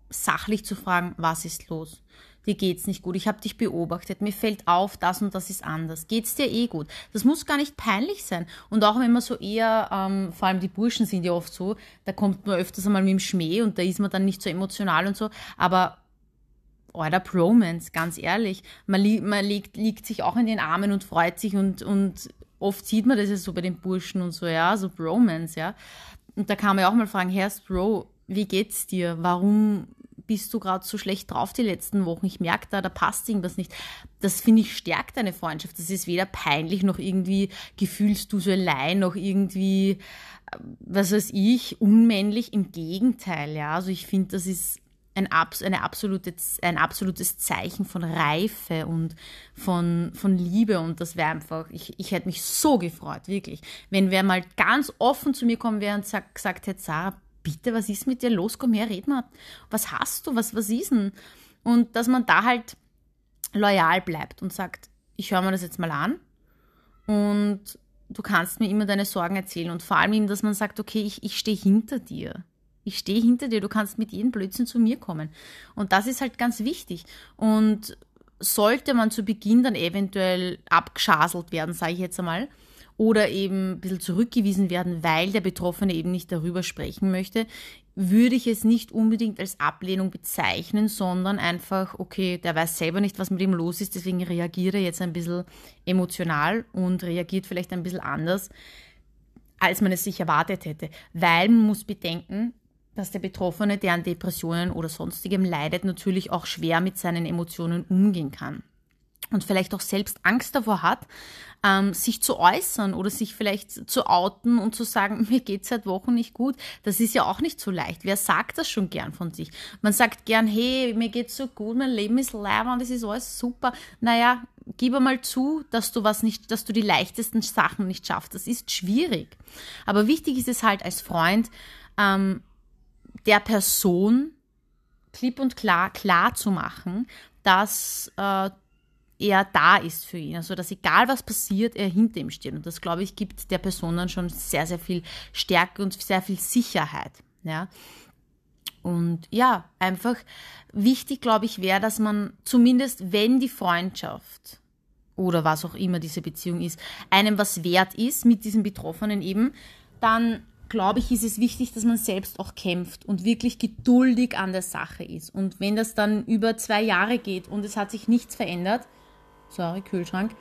sachlich zu fragen, was ist los? Dir geht's nicht gut, ich habe dich beobachtet, mir fällt auf, das und das ist anders. Geht's dir eh gut? Das muss gar nicht peinlich sein. Und auch wenn man so eher, ähm, vor allem die Burschen sind ja oft so, da kommt man öfters einmal mit dem Schmäh und da ist man dann nicht so emotional und so, aber oder Bromance, ganz ehrlich. Man, li man liegt, liegt sich auch in den Armen und freut sich und, und oft sieht man das ja so bei den Burschen und so, ja, so Bromance, ja. Und da kann man ja auch mal fragen, Herr Bro, wie geht's dir? Warum bist du gerade so schlecht drauf die letzten Wochen? Ich merke da, da passt irgendwas nicht. Das finde ich stärkt eine Freundschaft. Das ist weder peinlich noch irgendwie gefühlst du so allein noch irgendwie, äh, was weiß ich, unmännlich. Im Gegenteil, ja. Also ich finde, das ist ein, eine absolute, ein absolutes Zeichen von Reife und von, von Liebe und das wäre einfach, ich, ich hätte mich so gefreut, wirklich. Wenn wer mal ganz offen zu mir kommen wäre und sagt, gesagt hätte, Sarah, bitte, was ist mit dir los? Komm her, red mal. Was hast du? Was, was ist denn? Und dass man da halt loyal bleibt und sagt, ich höre mir das jetzt mal an und du kannst mir immer deine Sorgen erzählen und vor allem eben, dass man sagt, okay, ich, ich stehe hinter dir. Ich stehe hinter dir, du kannst mit jedem Blödsinn zu mir kommen. Und das ist halt ganz wichtig. Und sollte man zu Beginn dann eventuell abgeschaselt werden, sage ich jetzt einmal, oder eben ein bisschen zurückgewiesen werden, weil der Betroffene eben nicht darüber sprechen möchte, würde ich es nicht unbedingt als Ablehnung bezeichnen, sondern einfach, okay, der weiß selber nicht, was mit ihm los ist, deswegen reagiert er jetzt ein bisschen emotional und reagiert vielleicht ein bisschen anders, als man es sich erwartet hätte. Weil man muss bedenken, dass der Betroffene, der an Depressionen oder sonstigem leidet, natürlich auch schwer mit seinen Emotionen umgehen kann und vielleicht auch selbst Angst davor hat, ähm, sich zu äußern oder sich vielleicht zu outen und zu sagen, mir geht seit Wochen nicht gut, das ist ja auch nicht so leicht. Wer sagt das schon gern von sich? Man sagt gern, hey, mir geht's so gut, mein Leben ist leer und es ist alles super. Naja, gib einmal zu, dass du was nicht, dass du die leichtesten Sachen nicht schaffst. Das ist schwierig. Aber wichtig ist es halt als Freund, ähm, der Person klipp und klar klar zu machen, dass äh, er da ist für ihn. Also, dass egal was passiert, er hinter ihm steht. Und das, glaube ich, gibt der Person dann schon sehr, sehr viel Stärke und sehr viel Sicherheit. Ja. Und ja, einfach wichtig, glaube ich, wäre, dass man zumindest, wenn die Freundschaft oder was auch immer diese Beziehung ist, einem was wert ist mit diesem Betroffenen eben, dann glaube ich, ist es wichtig, dass man selbst auch kämpft und wirklich geduldig an der Sache ist. Und wenn das dann über zwei Jahre geht und es hat sich nichts verändert, sorry, Kühlschrank,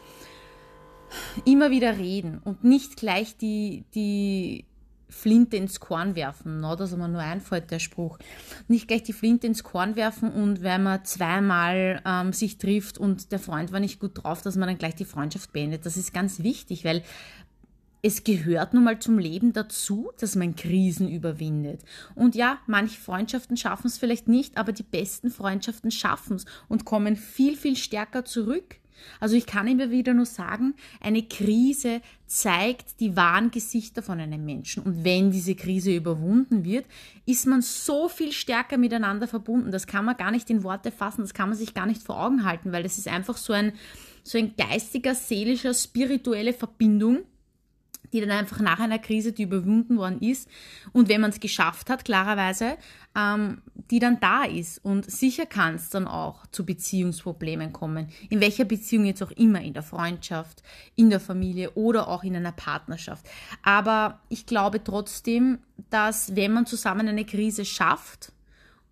immer wieder reden und nicht gleich die, die Flinte ins Korn werfen, no, dass man nur einfällt, der Spruch. Nicht gleich die Flinte ins Korn werfen und wenn man zweimal ähm, sich trifft und der Freund war nicht gut drauf, dass man dann gleich die Freundschaft beendet. Das ist ganz wichtig, weil es gehört nun mal zum Leben dazu, dass man Krisen überwindet. Und ja, manche Freundschaften schaffen es vielleicht nicht, aber die besten Freundschaften schaffen es und kommen viel, viel stärker zurück. Also ich kann immer wieder nur sagen, eine Krise zeigt die wahren Gesichter von einem Menschen. Und wenn diese Krise überwunden wird, ist man so viel stärker miteinander verbunden. Das kann man gar nicht in Worte fassen, das kann man sich gar nicht vor Augen halten, weil das ist einfach so ein, so ein geistiger, seelischer, spirituelle Verbindung, die dann einfach nach einer Krise, die überwunden worden ist und wenn man es geschafft hat, klarerweise, ähm, die dann da ist. Und sicher kann es dann auch zu Beziehungsproblemen kommen. In welcher Beziehung jetzt auch immer, in der Freundschaft, in der Familie oder auch in einer Partnerschaft. Aber ich glaube trotzdem, dass wenn man zusammen eine Krise schafft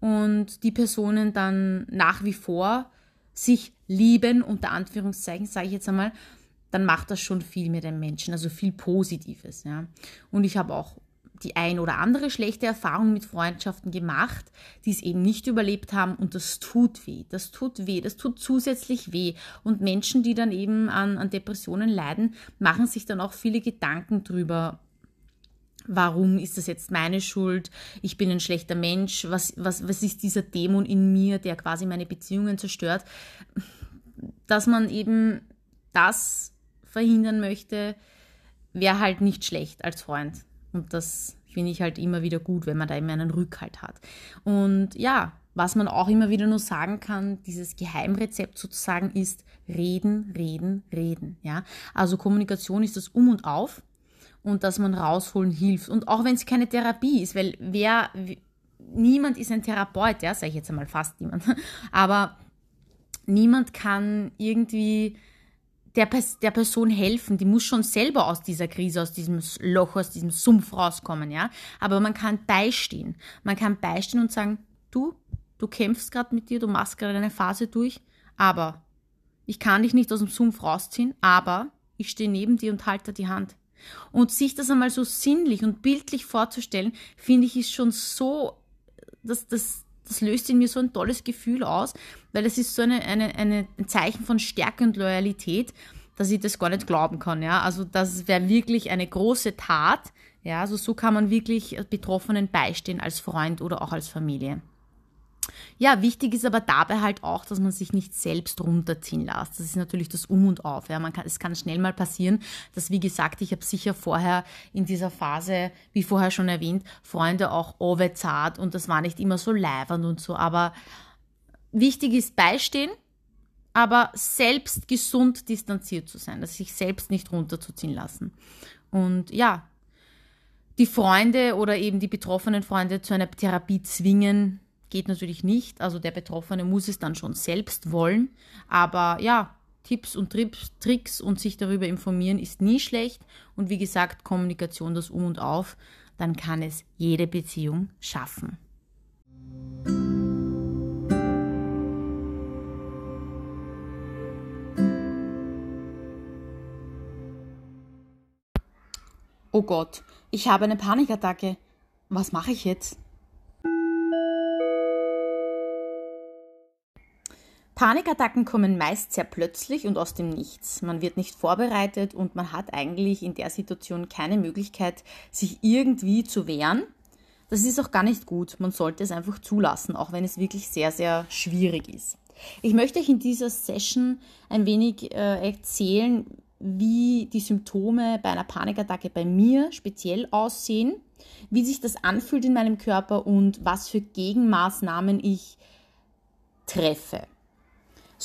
und die Personen dann nach wie vor sich lieben, unter Anführungszeichen, sage ich jetzt einmal, dann macht das schon viel mit den Menschen, also viel Positives. Ja. Und ich habe auch die ein oder andere schlechte Erfahrung mit Freundschaften gemacht, die es eben nicht überlebt haben und das tut weh. Das tut weh, das tut zusätzlich weh. Und Menschen, die dann eben an, an Depressionen leiden, machen sich dann auch viele Gedanken drüber, warum ist das jetzt meine Schuld? Ich bin ein schlechter Mensch. Was, was, was ist dieser Dämon in mir, der quasi meine Beziehungen zerstört? Dass man eben das verhindern möchte, wäre halt nicht schlecht als Freund. Und das finde ich halt immer wieder gut, wenn man da immer einen Rückhalt hat. Und ja, was man auch immer wieder nur sagen kann, dieses Geheimrezept sozusagen ist reden, reden, reden. Ja, also Kommunikation ist das Um und Auf und dass man rausholen hilft. Und auch wenn es keine Therapie ist, weil wer, niemand ist ein Therapeut, ja, sage ich jetzt einmal fast niemand, aber niemand kann irgendwie der, der Person helfen. Die muss schon selber aus dieser Krise, aus diesem Loch, aus diesem Sumpf rauskommen, ja. Aber man kann beistehen. Man kann beistehen und sagen, du, du kämpfst gerade mit dir, du machst gerade eine Phase durch, aber ich kann dich nicht aus dem Sumpf rausziehen, aber ich stehe neben dir und halte die Hand. Und sich das einmal so sinnlich und bildlich vorzustellen, finde ich, ist schon so, das, das, das löst in mir so ein tolles Gefühl aus, weil es ist so eine, eine, eine, ein Zeichen von Stärke und Loyalität, dass ich das gar nicht glauben kann. Ja? Also das wäre wirklich eine große Tat. Ja? Also so kann man wirklich Betroffenen beistehen als Freund oder auch als Familie. Ja, wichtig ist aber dabei halt auch, dass man sich nicht selbst runterziehen lässt. Das ist natürlich das Um und Auf. Ja. Man kann, es kann schnell mal passieren, dass, wie gesagt, ich habe sicher vorher in dieser Phase, wie vorher schon erwähnt, Freunde auch zart und das war nicht immer so leibernd und so. Aber wichtig ist beistehen aber selbst gesund distanziert zu sein, dass sich selbst nicht runterzuziehen lassen. Und ja, die Freunde oder eben die betroffenen Freunde zu einer Therapie zwingen, geht natürlich nicht. Also der Betroffene muss es dann schon selbst wollen. Aber ja, Tipps und Tricks und sich darüber informieren ist nie schlecht. Und wie gesagt, Kommunikation, das Um und Auf, dann kann es jede Beziehung schaffen. Oh Gott, ich habe eine Panikattacke. Was mache ich jetzt? Panikattacken kommen meist sehr plötzlich und aus dem Nichts. Man wird nicht vorbereitet und man hat eigentlich in der Situation keine Möglichkeit, sich irgendwie zu wehren. Das ist auch gar nicht gut. Man sollte es einfach zulassen, auch wenn es wirklich sehr, sehr schwierig ist. Ich möchte euch in dieser Session ein wenig äh, erzählen, wie die Symptome bei einer Panikattacke bei mir speziell aussehen, wie sich das anfühlt in meinem Körper und was für Gegenmaßnahmen ich treffe.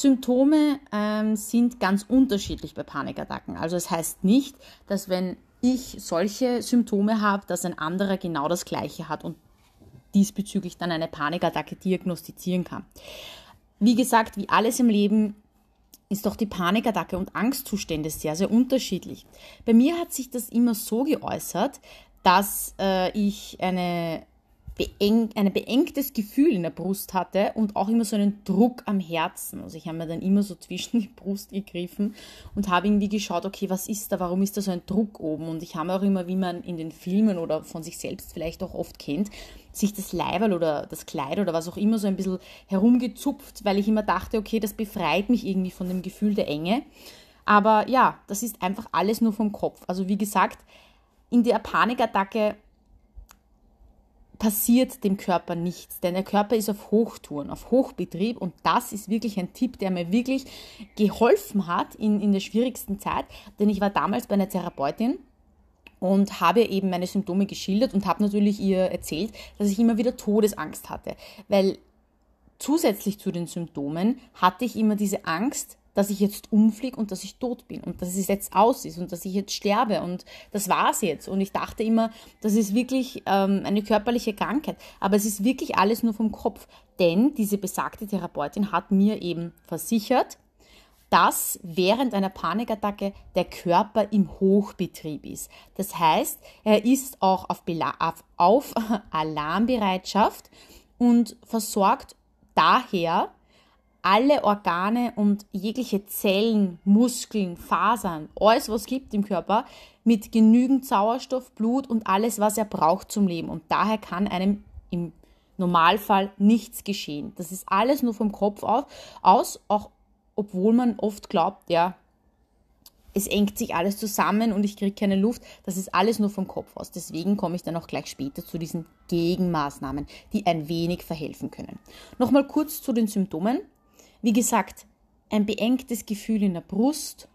Symptome ähm, sind ganz unterschiedlich bei Panikattacken. Also es heißt nicht, dass wenn ich solche Symptome habe, dass ein anderer genau das gleiche hat und diesbezüglich dann eine Panikattacke diagnostizieren kann. Wie gesagt, wie alles im Leben ist doch die Panikattacke und Angstzustände sehr, sehr unterschiedlich. Bei mir hat sich das immer so geäußert, dass äh, ich eine beeng, ein beengtes Gefühl in der Brust hatte und auch immer so einen Druck am Herzen. Also ich habe mir dann immer so zwischen die Brust gegriffen und habe irgendwie geschaut, okay, was ist da, warum ist da so ein Druck oben? Und ich habe auch immer, wie man in den Filmen oder von sich selbst vielleicht auch oft kennt, sich das Leiberl oder das Kleid oder was auch immer so ein bisschen herumgezupft, weil ich immer dachte, okay, das befreit mich irgendwie von dem Gefühl der Enge. Aber ja, das ist einfach alles nur vom Kopf. Also wie gesagt, in der Panikattacke passiert dem Körper nichts, denn der Körper ist auf Hochtouren, auf Hochbetrieb und das ist wirklich ein Tipp, der mir wirklich geholfen hat in, in der schwierigsten Zeit, denn ich war damals bei einer Therapeutin und habe eben meine Symptome geschildert und habe natürlich ihr erzählt, dass ich immer wieder Todesangst hatte, weil zusätzlich zu den Symptomen hatte ich immer diese Angst, dass ich jetzt umfliege und dass ich tot bin und dass es jetzt aus ist und dass ich jetzt sterbe und das war's jetzt. Und ich dachte immer, das ist wirklich ähm, eine körperliche Krankheit. Aber es ist wirklich alles nur vom Kopf. Denn diese besagte Therapeutin hat mir eben versichert, dass während einer Panikattacke der Körper im Hochbetrieb ist. Das heißt, er ist auch auf, auf, auf Alarmbereitschaft und versorgt daher alle Organe und jegliche Zellen, Muskeln, Fasern, alles was gibt im Körper mit genügend Sauerstoff, Blut und alles, was er braucht zum Leben. Und daher kann einem im Normalfall nichts geschehen. Das ist alles nur vom Kopf aus, auch obwohl man oft glaubt, ja, es engt sich alles zusammen und ich kriege keine Luft. Das ist alles nur vom Kopf aus. Deswegen komme ich dann auch gleich später zu diesen Gegenmaßnahmen, die ein wenig verhelfen können. Nochmal kurz zu den Symptomen. Wie gesagt, ein beengtes Gefühl in der Brust.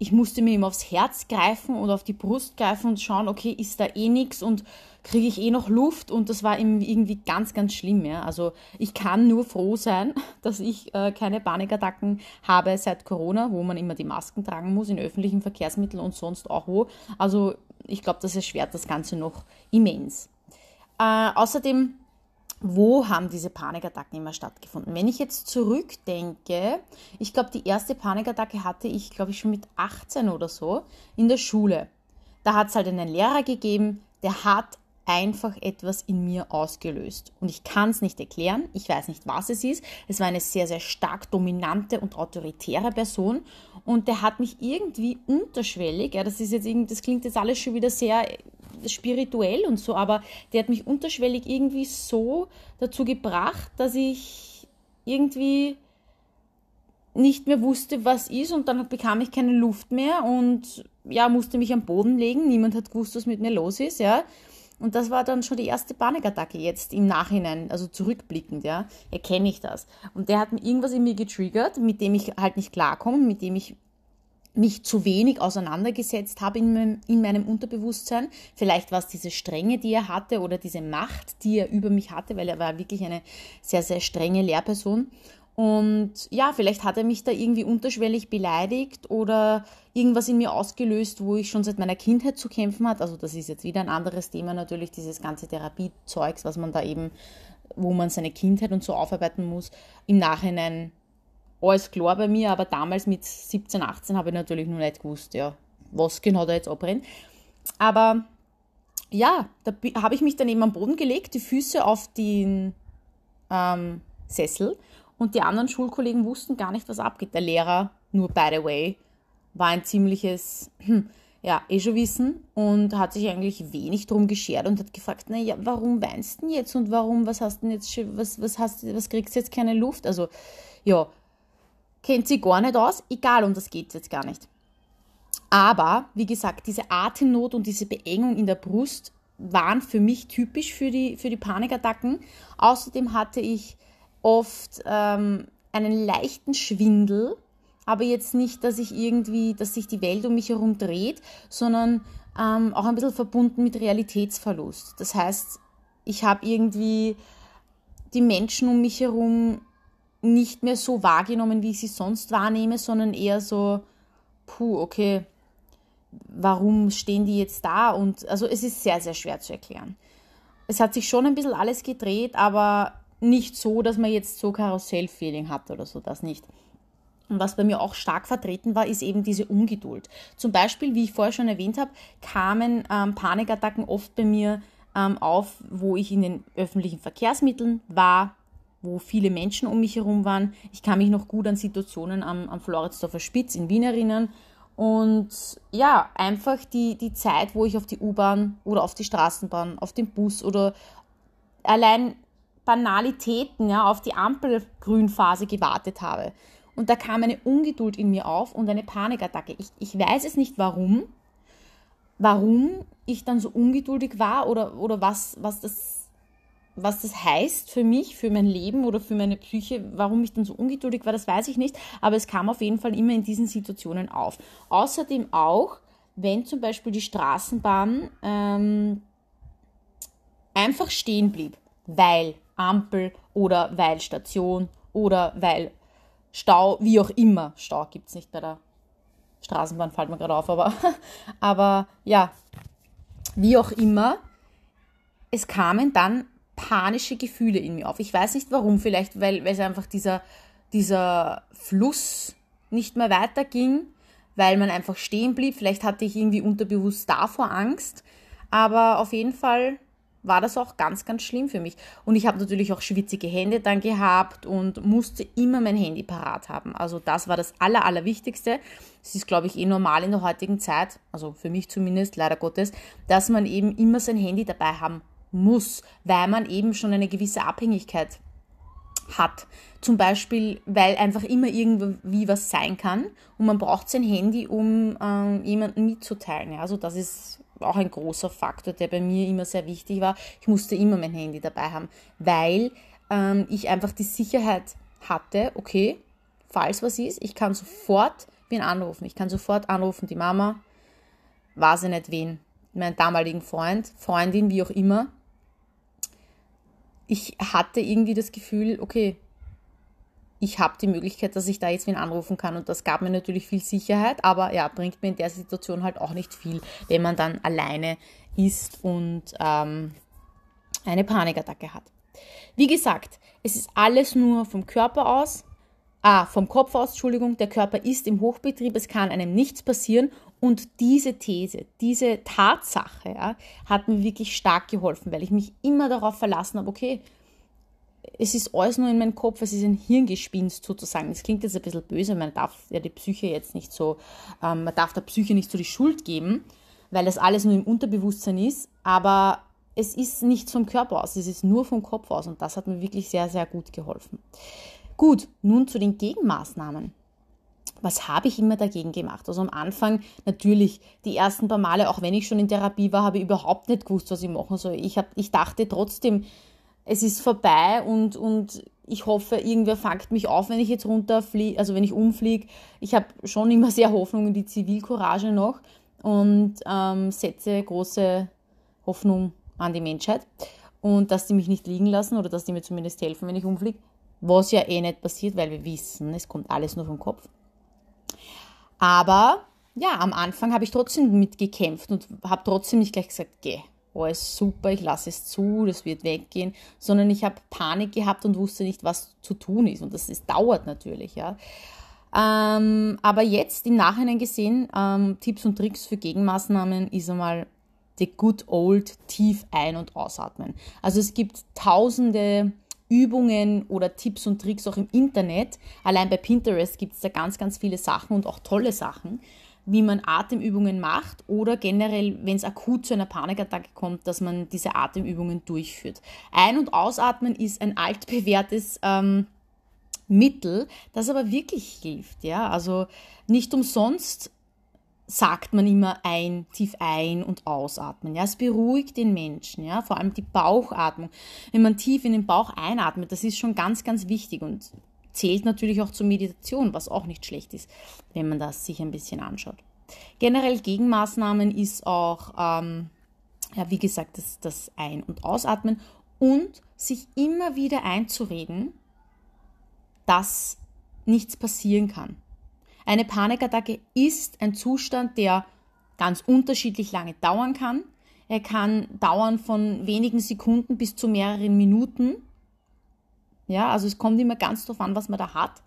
Ich musste mir immer aufs Herz greifen und auf die Brust greifen und schauen, okay, ist da eh nichts und kriege ich eh noch Luft und das war irgendwie ganz, ganz schlimm. Ja. Also ich kann nur froh sein, dass ich äh, keine Panikattacken habe seit Corona, wo man immer die Masken tragen muss in öffentlichen Verkehrsmitteln und sonst auch wo. Also ich glaube, das erschwert das Ganze noch immens. Äh, außerdem wo haben diese Panikattacken immer stattgefunden? Wenn ich jetzt zurückdenke, ich glaube, die erste Panikattacke hatte ich, glaube ich, schon mit 18 oder so in der Schule. Da hat es halt einen Lehrer gegeben, der hat einfach etwas in mir ausgelöst. Und ich kann es nicht erklären, ich weiß nicht, was es ist. Es war eine sehr, sehr stark dominante und autoritäre Person und der hat mich irgendwie unterschwellig, ja, das ist jetzt irgendwie, das klingt jetzt alles schon wieder sehr spirituell und so, aber der hat mich unterschwellig irgendwie so dazu gebracht, dass ich irgendwie nicht mehr wusste, was ist und dann bekam ich keine Luft mehr und ja, musste mich am Boden legen. Niemand hat gewusst, was mit mir los ist, ja. Und das war dann schon die erste Panikattacke jetzt im Nachhinein, also zurückblickend, ja, erkenne ich das. Und der hat mir irgendwas in mir getriggert, mit dem ich halt nicht klarkomme, mit dem ich mich zu wenig auseinandergesetzt habe in meinem, in meinem Unterbewusstsein. Vielleicht war es diese Strenge, die er hatte oder diese Macht, die er über mich hatte, weil er war wirklich eine sehr, sehr strenge Lehrperson. Und ja, vielleicht hat er mich da irgendwie unterschwellig beleidigt oder irgendwas in mir ausgelöst, wo ich schon seit meiner Kindheit zu kämpfen hat. Also das ist jetzt wieder ein anderes Thema natürlich, dieses ganze Therapiezeugs, was man da eben, wo man seine Kindheit und so aufarbeiten muss. Im Nachhinein alles klar bei mir, aber damals mit 17, 18 habe ich natürlich noch nicht gewusst, ja, was genau da jetzt abbrennt. Aber ja, da habe ich mich dann eben am Boden gelegt, die Füße auf den ähm, Sessel und die anderen Schulkollegen wussten gar nicht, was abgeht. Der Lehrer, nur by the way, war ein ziemliches, ja, eh schon wissen und hat sich eigentlich wenig drum geschert und hat gefragt, naja, warum weinst du denn jetzt und warum, was hast du denn jetzt, was, was hast was kriegst du jetzt keine Luft? Also, ja, kennt sie gar nicht aus, egal, um das geht es jetzt gar nicht. Aber, wie gesagt, diese Atemnot und diese Beengung in der Brust waren für mich typisch für die, für die Panikattacken. Außerdem hatte ich oft ähm, einen leichten Schwindel, aber jetzt nicht, dass ich irgendwie, dass sich die Welt um mich herum dreht, sondern ähm, auch ein bisschen verbunden mit Realitätsverlust. Das heißt, ich habe irgendwie die Menschen um mich herum nicht mehr so wahrgenommen, wie ich sie sonst wahrnehme, sondern eher so, puh, okay, warum stehen die jetzt da? Und also es ist sehr, sehr schwer zu erklären. Es hat sich schon ein bisschen alles gedreht, aber nicht so, dass man jetzt so Karussell-Feeling hat oder so, das nicht. Und was bei mir auch stark vertreten war, ist eben diese Ungeduld. Zum Beispiel, wie ich vorher schon erwähnt habe, kamen ähm, Panikattacken oft bei mir ähm, auf, wo ich in den öffentlichen Verkehrsmitteln war, wo viele Menschen um mich herum waren. Ich kann mich noch gut an Situationen am, am Floridsdorfer Spitz in Wien erinnern. Und ja, einfach die, die Zeit, wo ich auf die U-Bahn oder auf die Straßenbahn, auf den Bus oder allein Banalitäten, ja, auf die Ampelgrünphase gewartet habe. Und da kam eine Ungeduld in mir auf und eine Panikattacke. Ich, ich weiß es nicht warum, warum ich dann so ungeduldig war oder, oder was, was, das, was das heißt für mich, für mein Leben oder für meine Psyche, warum ich dann so ungeduldig war, das weiß ich nicht. Aber es kam auf jeden Fall immer in diesen Situationen auf. Außerdem auch, wenn zum Beispiel die Straßenbahn ähm, einfach stehen blieb, weil Ampel oder weil Station oder weil Stau, wie auch immer. Stau gibt es nicht bei der Straßenbahn, fällt mir gerade auf, aber, aber ja, wie auch immer, es kamen dann panische Gefühle in mir auf. Ich weiß nicht warum, vielleicht weil, weil es einfach dieser, dieser Fluss nicht mehr weiterging, weil man einfach stehen blieb. Vielleicht hatte ich irgendwie unterbewusst davor Angst, aber auf jeden Fall war das auch ganz, ganz schlimm für mich. Und ich habe natürlich auch schwitzige Hände dann gehabt und musste immer mein Handy parat haben. Also das war das Aller, Allerwichtigste. Es ist, glaube ich, eh normal in der heutigen Zeit, also für mich zumindest, leider Gottes, dass man eben immer sein Handy dabei haben muss, weil man eben schon eine gewisse Abhängigkeit hat. Zum Beispiel, weil einfach immer irgendwie was sein kann und man braucht sein Handy, um ähm, jemanden mitzuteilen. Ja, also das ist auch ein großer Faktor, der bei mir immer sehr wichtig war. Ich musste immer mein Handy dabei haben, weil ähm, ich einfach die Sicherheit hatte, okay, falls was ist, ich kann sofort wen anrufen. Ich kann sofort anrufen, die Mama, weiß ich nicht wen, meinen damaligen Freund, Freundin, wie auch immer. Ich hatte irgendwie das Gefühl, okay, ich habe die Möglichkeit, dass ich da jetzt wen anrufen kann. Und das gab mir natürlich viel Sicherheit, aber ja, bringt mir in der Situation halt auch nicht viel, wenn man dann alleine ist und ähm, eine Panikattacke hat. Wie gesagt, es ist alles nur vom Körper aus, ah, vom Kopf aus, Entschuldigung, der Körper ist im Hochbetrieb, es kann einem nichts passieren und diese These, diese Tatsache ja, hat mir wirklich stark geholfen, weil ich mich immer darauf verlassen habe, okay, es ist alles nur in meinem Kopf, es ist ein Hirngespinst sozusagen. Das klingt jetzt ein bisschen böse, man darf ja die Psyche jetzt nicht so, ähm, man darf der Psyche nicht so die Schuld geben, weil das alles nur im Unterbewusstsein ist, aber es ist nicht vom Körper aus, es ist nur vom Kopf aus und das hat mir wirklich sehr, sehr gut geholfen. Gut, nun zu den Gegenmaßnahmen. Was habe ich immer dagegen gemacht? Also am Anfang natürlich die ersten paar Male, auch wenn ich schon in Therapie war, habe ich überhaupt nicht gewusst, was ich machen soll. Ich, hab, ich dachte trotzdem, es ist vorbei und, und ich hoffe, irgendwer fängt mich auf, wenn ich jetzt runterfliege, also wenn ich umfliege. Ich habe schon immer sehr Hoffnung in die Zivilcourage noch und ähm, setze große Hoffnung an die Menschheit und dass die mich nicht liegen lassen oder dass die mir zumindest helfen, wenn ich umfliege. Was ja eh nicht passiert, weil wir wissen, es kommt alles nur vom Kopf. Aber ja, am Anfang habe ich trotzdem mitgekämpft und habe trotzdem nicht gleich gesagt, geh, alles super, ich lasse es zu, das wird weggehen, sondern ich habe Panik gehabt und wusste nicht, was zu tun ist. Und das, das dauert natürlich, ja. Ähm, aber jetzt im Nachhinein gesehen, ähm, Tipps und Tricks für Gegenmaßnahmen ist einmal the good old tief ein- und ausatmen. Also es gibt tausende Übungen oder Tipps und Tricks auch im Internet. Allein bei Pinterest gibt es da ganz, ganz viele Sachen und auch tolle Sachen, wie man Atemübungen macht oder generell, wenn es akut zu einer Panikattacke kommt, dass man diese Atemübungen durchführt. Ein- und Ausatmen ist ein altbewährtes ähm, Mittel, das aber wirklich hilft. Ja? Also nicht umsonst sagt man immer ein, tief ein und ausatmen. Ja, es beruhigt den Menschen, ja, vor allem die Bauchatmung. Wenn man tief in den Bauch einatmet, das ist schon ganz, ganz wichtig und zählt natürlich auch zur Meditation, was auch nicht schlecht ist, wenn man das sich ein bisschen anschaut. Generell Gegenmaßnahmen ist auch, ähm, ja, wie gesagt, das, das Ein- und Ausatmen und sich immer wieder einzureden, dass nichts passieren kann. Eine Panikattacke ist ein Zustand, der ganz unterschiedlich lange dauern kann. Er kann dauern von wenigen Sekunden bis zu mehreren Minuten. Ja, also es kommt immer ganz darauf an, was man da hat.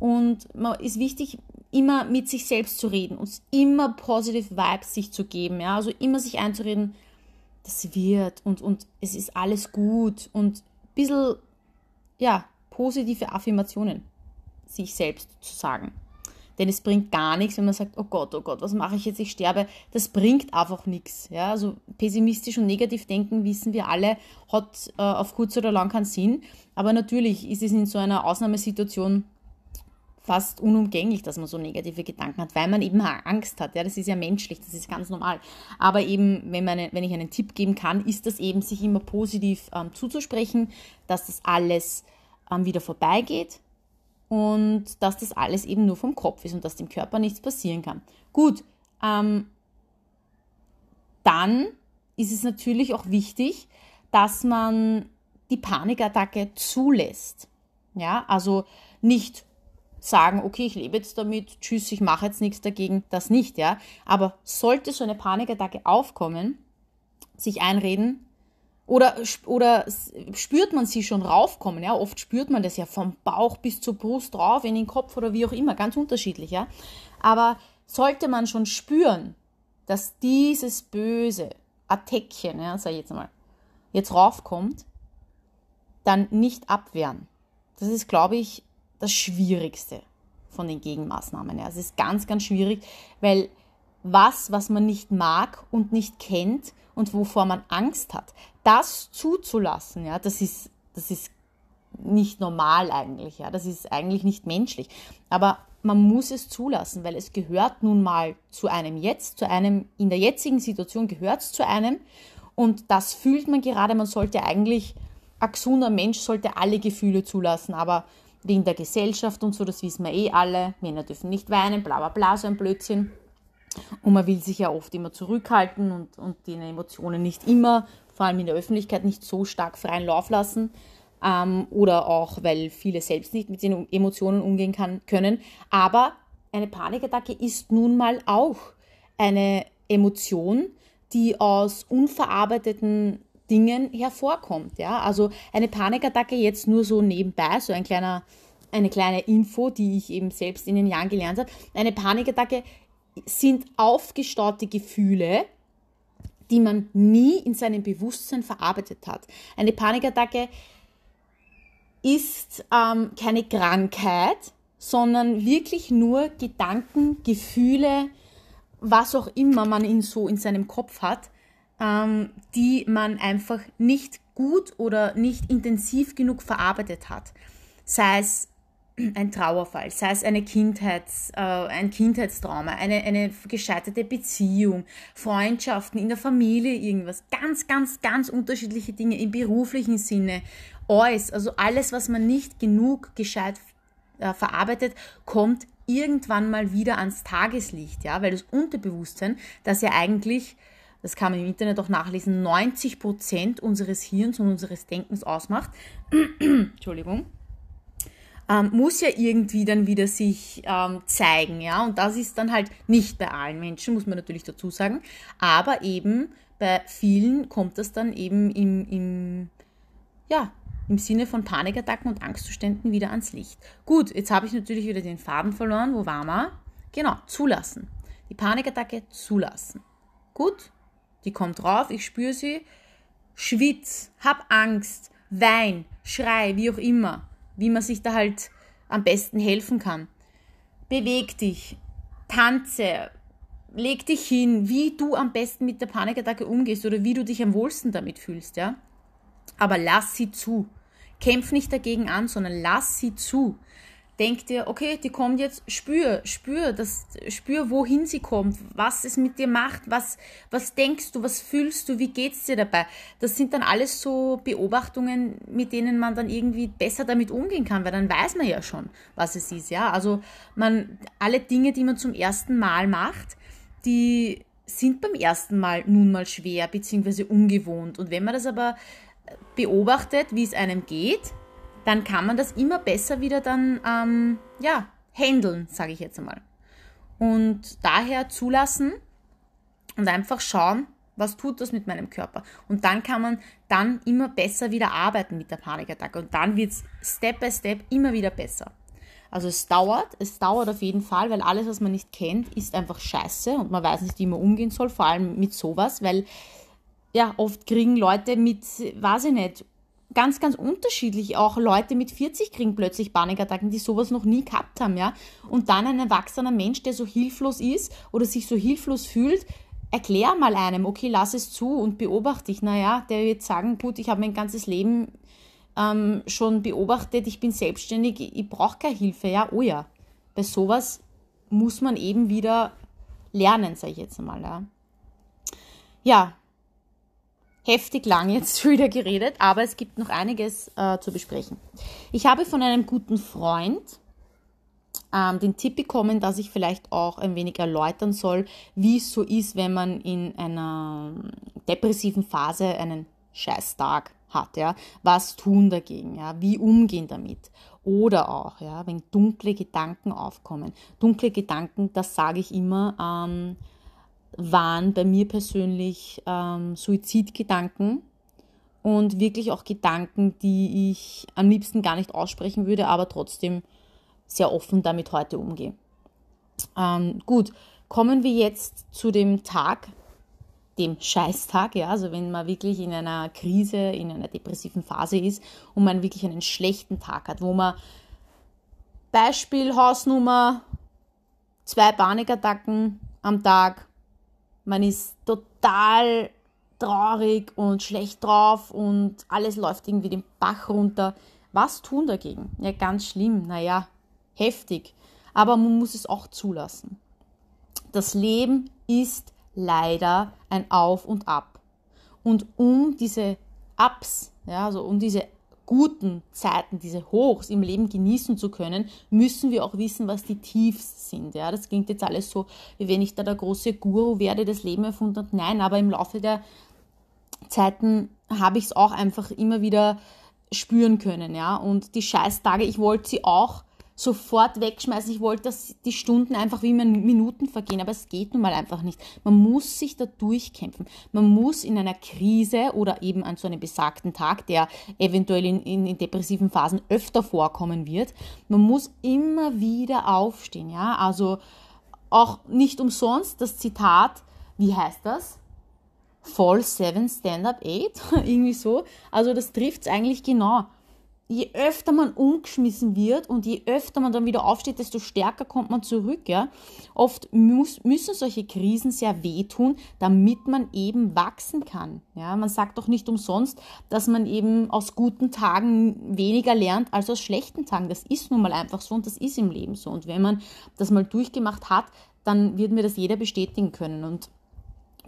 Und man ist wichtig, immer mit sich selbst zu reden und immer positive Vibes sich zu geben. Ja, also immer sich einzureden, das wird und, und es ist alles gut und ein bisschen, ja, positive Affirmationen sich selbst zu sagen. Denn es bringt gar nichts, wenn man sagt, oh Gott, oh Gott, was mache ich jetzt, ich sterbe. Das bringt einfach nichts. Ja? Also pessimistisch und negativ denken, wissen wir alle, hat äh, auf kurz oder lang keinen Sinn. Aber natürlich ist es in so einer Ausnahmesituation fast unumgänglich, dass man so negative Gedanken hat, weil man eben Angst hat. Ja, das ist ja menschlich, das ist ganz normal. Aber eben, wenn, man, wenn ich einen Tipp geben kann, ist das eben, sich immer positiv ähm, zuzusprechen, dass das alles ähm, wieder vorbeigeht und dass das alles eben nur vom Kopf ist und dass dem Körper nichts passieren kann. Gut, ähm, dann ist es natürlich auch wichtig, dass man die Panikattacke zulässt. Ja, also nicht sagen, okay, ich lebe jetzt damit, tschüss, ich mache jetzt nichts dagegen, das nicht, ja. Aber sollte so eine Panikattacke aufkommen, sich einreden, oder, oder spürt man sie schon raufkommen? Ja, oft spürt man das ja vom Bauch bis zur Brust rauf, in den Kopf oder wie auch immer, ganz unterschiedlich. Ja, aber sollte man schon spüren, dass dieses böse Attackchen, ja, sag ich jetzt mal, jetzt raufkommt, dann nicht abwehren. Das ist, glaube ich, das Schwierigste von den Gegenmaßnahmen. Ja. Es ist ganz, ganz schwierig, weil was, was man nicht mag und nicht kennt und wovor man Angst hat, das zuzulassen, ja, das ist, das ist nicht normal eigentlich, ja, das ist eigentlich nicht menschlich. Aber man muss es zulassen, weil es gehört nun mal zu einem jetzt, zu einem, in der jetzigen Situation gehört es zu einem und das fühlt man gerade, man sollte eigentlich, ein gesunder Mensch sollte alle Gefühle zulassen, aber wegen der Gesellschaft und so, das wissen wir eh alle, Männer dürfen nicht weinen, bla bla bla, so ein Blödsinn. Und man will sich ja oft immer zurückhalten und, und die Emotionen nicht immer, vor allem in der Öffentlichkeit, nicht so stark freien Lauf lassen. Ähm, oder auch, weil viele selbst nicht mit den Emotionen umgehen kann, können. Aber eine Panikattacke ist nun mal auch eine Emotion, die aus unverarbeiteten Dingen hervorkommt. Ja? Also eine Panikattacke jetzt nur so nebenbei, so ein kleiner, eine kleine Info, die ich eben selbst in den Jahren gelernt habe. Eine Panikattacke sind aufgestaute Gefühle, die man nie in seinem Bewusstsein verarbeitet hat. Eine Panikattacke ist ähm, keine Krankheit, sondern wirklich nur Gedanken, Gefühle, was auch immer man in so in seinem Kopf hat, ähm, die man einfach nicht gut oder nicht intensiv genug verarbeitet hat. Sei es ein Trauerfall, sei es eine Kindheits, äh, ein Kindheitstrauma, eine, eine gescheiterte Beziehung, Freundschaften in der Familie, irgendwas, ganz, ganz, ganz unterschiedliche Dinge im beruflichen Sinne, alles, also alles, was man nicht genug gescheit äh, verarbeitet, kommt irgendwann mal wieder ans Tageslicht, ja, weil das Unterbewusstsein, das ja eigentlich, das kann man im Internet auch nachlesen, 90 Prozent unseres Hirns und unseres Denkens ausmacht, Entschuldigung, ähm, muss ja irgendwie dann wieder sich ähm, zeigen, ja. Und das ist dann halt nicht bei allen Menschen, muss man natürlich dazu sagen. Aber eben bei vielen kommt das dann eben im, im ja, im Sinne von Panikattacken und Angstzuständen wieder ans Licht. Gut, jetzt habe ich natürlich wieder den Faden verloren. Wo war man? Genau, zulassen. Die Panikattacke zulassen. Gut, die kommt drauf, ich spüre sie, schwitz, hab Angst, wein, schrei, wie auch immer, wie man sich da halt am besten helfen kann. Beweg dich, tanze, leg dich hin, wie du am besten mit der Panikattacke umgehst oder wie du dich am wohlsten damit fühlst, ja. Aber lass sie zu. Kämpf nicht dagegen an, sondern lass sie zu. Denk dir, okay, die kommt jetzt, spür, spür, das, spür, wohin sie kommt, was es mit dir macht, was, was denkst du, was fühlst du, wie geht's dir dabei? Das sind dann alles so Beobachtungen, mit denen man dann irgendwie besser damit umgehen kann, weil dann weiß man ja schon, was es ist, ja. Also man, alle Dinge, die man zum ersten Mal macht, die sind beim ersten Mal nun mal schwer bzw. ungewohnt. Und wenn man das aber beobachtet, wie es einem geht, dann kann man das immer besser wieder dann, ähm, ja, handeln, sage ich jetzt einmal. Und daher zulassen und einfach schauen, was tut das mit meinem Körper. Und dann kann man dann immer besser wieder arbeiten mit der Panikattacke. Und dann wird es Step by Step immer wieder besser. Also es dauert, es dauert auf jeden Fall, weil alles, was man nicht kennt, ist einfach scheiße und man weiß nicht, wie man umgehen soll, vor allem mit sowas, weil ja, oft kriegen Leute mit, weiß ich nicht, ganz, ganz unterschiedlich. Auch Leute mit 40 kriegen plötzlich Panikattacken, die sowas noch nie gehabt haben, ja. Und dann ein erwachsener Mensch, der so hilflos ist oder sich so hilflos fühlt, erklär mal einem, okay, lass es zu und beobachte dich. Naja, der wird sagen, gut, ich habe mein ganzes Leben ähm, schon beobachtet, ich bin selbstständig, ich brauche keine Hilfe, ja, oh ja. Bei sowas muss man eben wieder lernen, sage ich jetzt einmal, ja. Ja, heftig lang jetzt wieder geredet, aber es gibt noch einiges äh, zu besprechen. Ich habe von einem guten Freund ähm, den Tipp bekommen, dass ich vielleicht auch ein wenig erläutern soll, wie es so ist, wenn man in einer depressiven Phase einen Scheißtag hat, ja. Was tun dagegen, ja? Wie umgehen damit? Oder auch, ja, wenn dunkle Gedanken aufkommen. Dunkle Gedanken, das sage ich immer, ähm, waren bei mir persönlich ähm, Suizidgedanken und wirklich auch Gedanken, die ich am liebsten gar nicht aussprechen würde, aber trotzdem sehr offen damit heute umgehe. Ähm, gut, kommen wir jetzt zu dem Tag, dem Scheißtag, ja, also wenn man wirklich in einer Krise, in einer depressiven Phase ist und man wirklich einen schlechten Tag hat, wo man Beispiel Hausnummer zwei Panikattacken am Tag, man ist total traurig und schlecht drauf und alles läuft irgendwie den Bach runter. Was tun dagegen? Ja, ganz schlimm, naja, heftig. Aber man muss es auch zulassen. Das Leben ist leider ein Auf und Ab. Und um diese Ups, ja, also um diese guten Zeiten, diese Hochs im Leben genießen zu können, müssen wir auch wissen, was die Tiefs sind. Ja, das klingt jetzt alles so, wie wenn ich da der große Guru werde, das Leben erfunden hat. Nein, aber im Laufe der Zeiten habe ich es auch einfach immer wieder spüren können, ja. Und die Scheißtage, ich wollte sie auch sofort wegschmeißen. Ich wollte, dass die Stunden einfach wie Minuten vergehen, aber es geht nun mal einfach nicht. Man muss sich da durchkämpfen. Man muss in einer Krise oder eben an so einem besagten Tag, der eventuell in, in, in depressiven Phasen öfter vorkommen wird, man muss immer wieder aufstehen, ja. Also auch nicht umsonst das Zitat, wie heißt das? Fall 7, Stand Up 8, irgendwie so. Also das trifft es eigentlich genau je öfter man umgeschmissen wird und je öfter man dann wieder aufsteht, desto stärker kommt man zurück. Ja? Oft muss, müssen solche Krisen sehr wehtun, damit man eben wachsen kann. Ja? Man sagt doch nicht umsonst, dass man eben aus guten Tagen weniger lernt als aus schlechten Tagen. Das ist nun mal einfach so und das ist im Leben so. Und wenn man das mal durchgemacht hat, dann wird mir das jeder bestätigen können. Und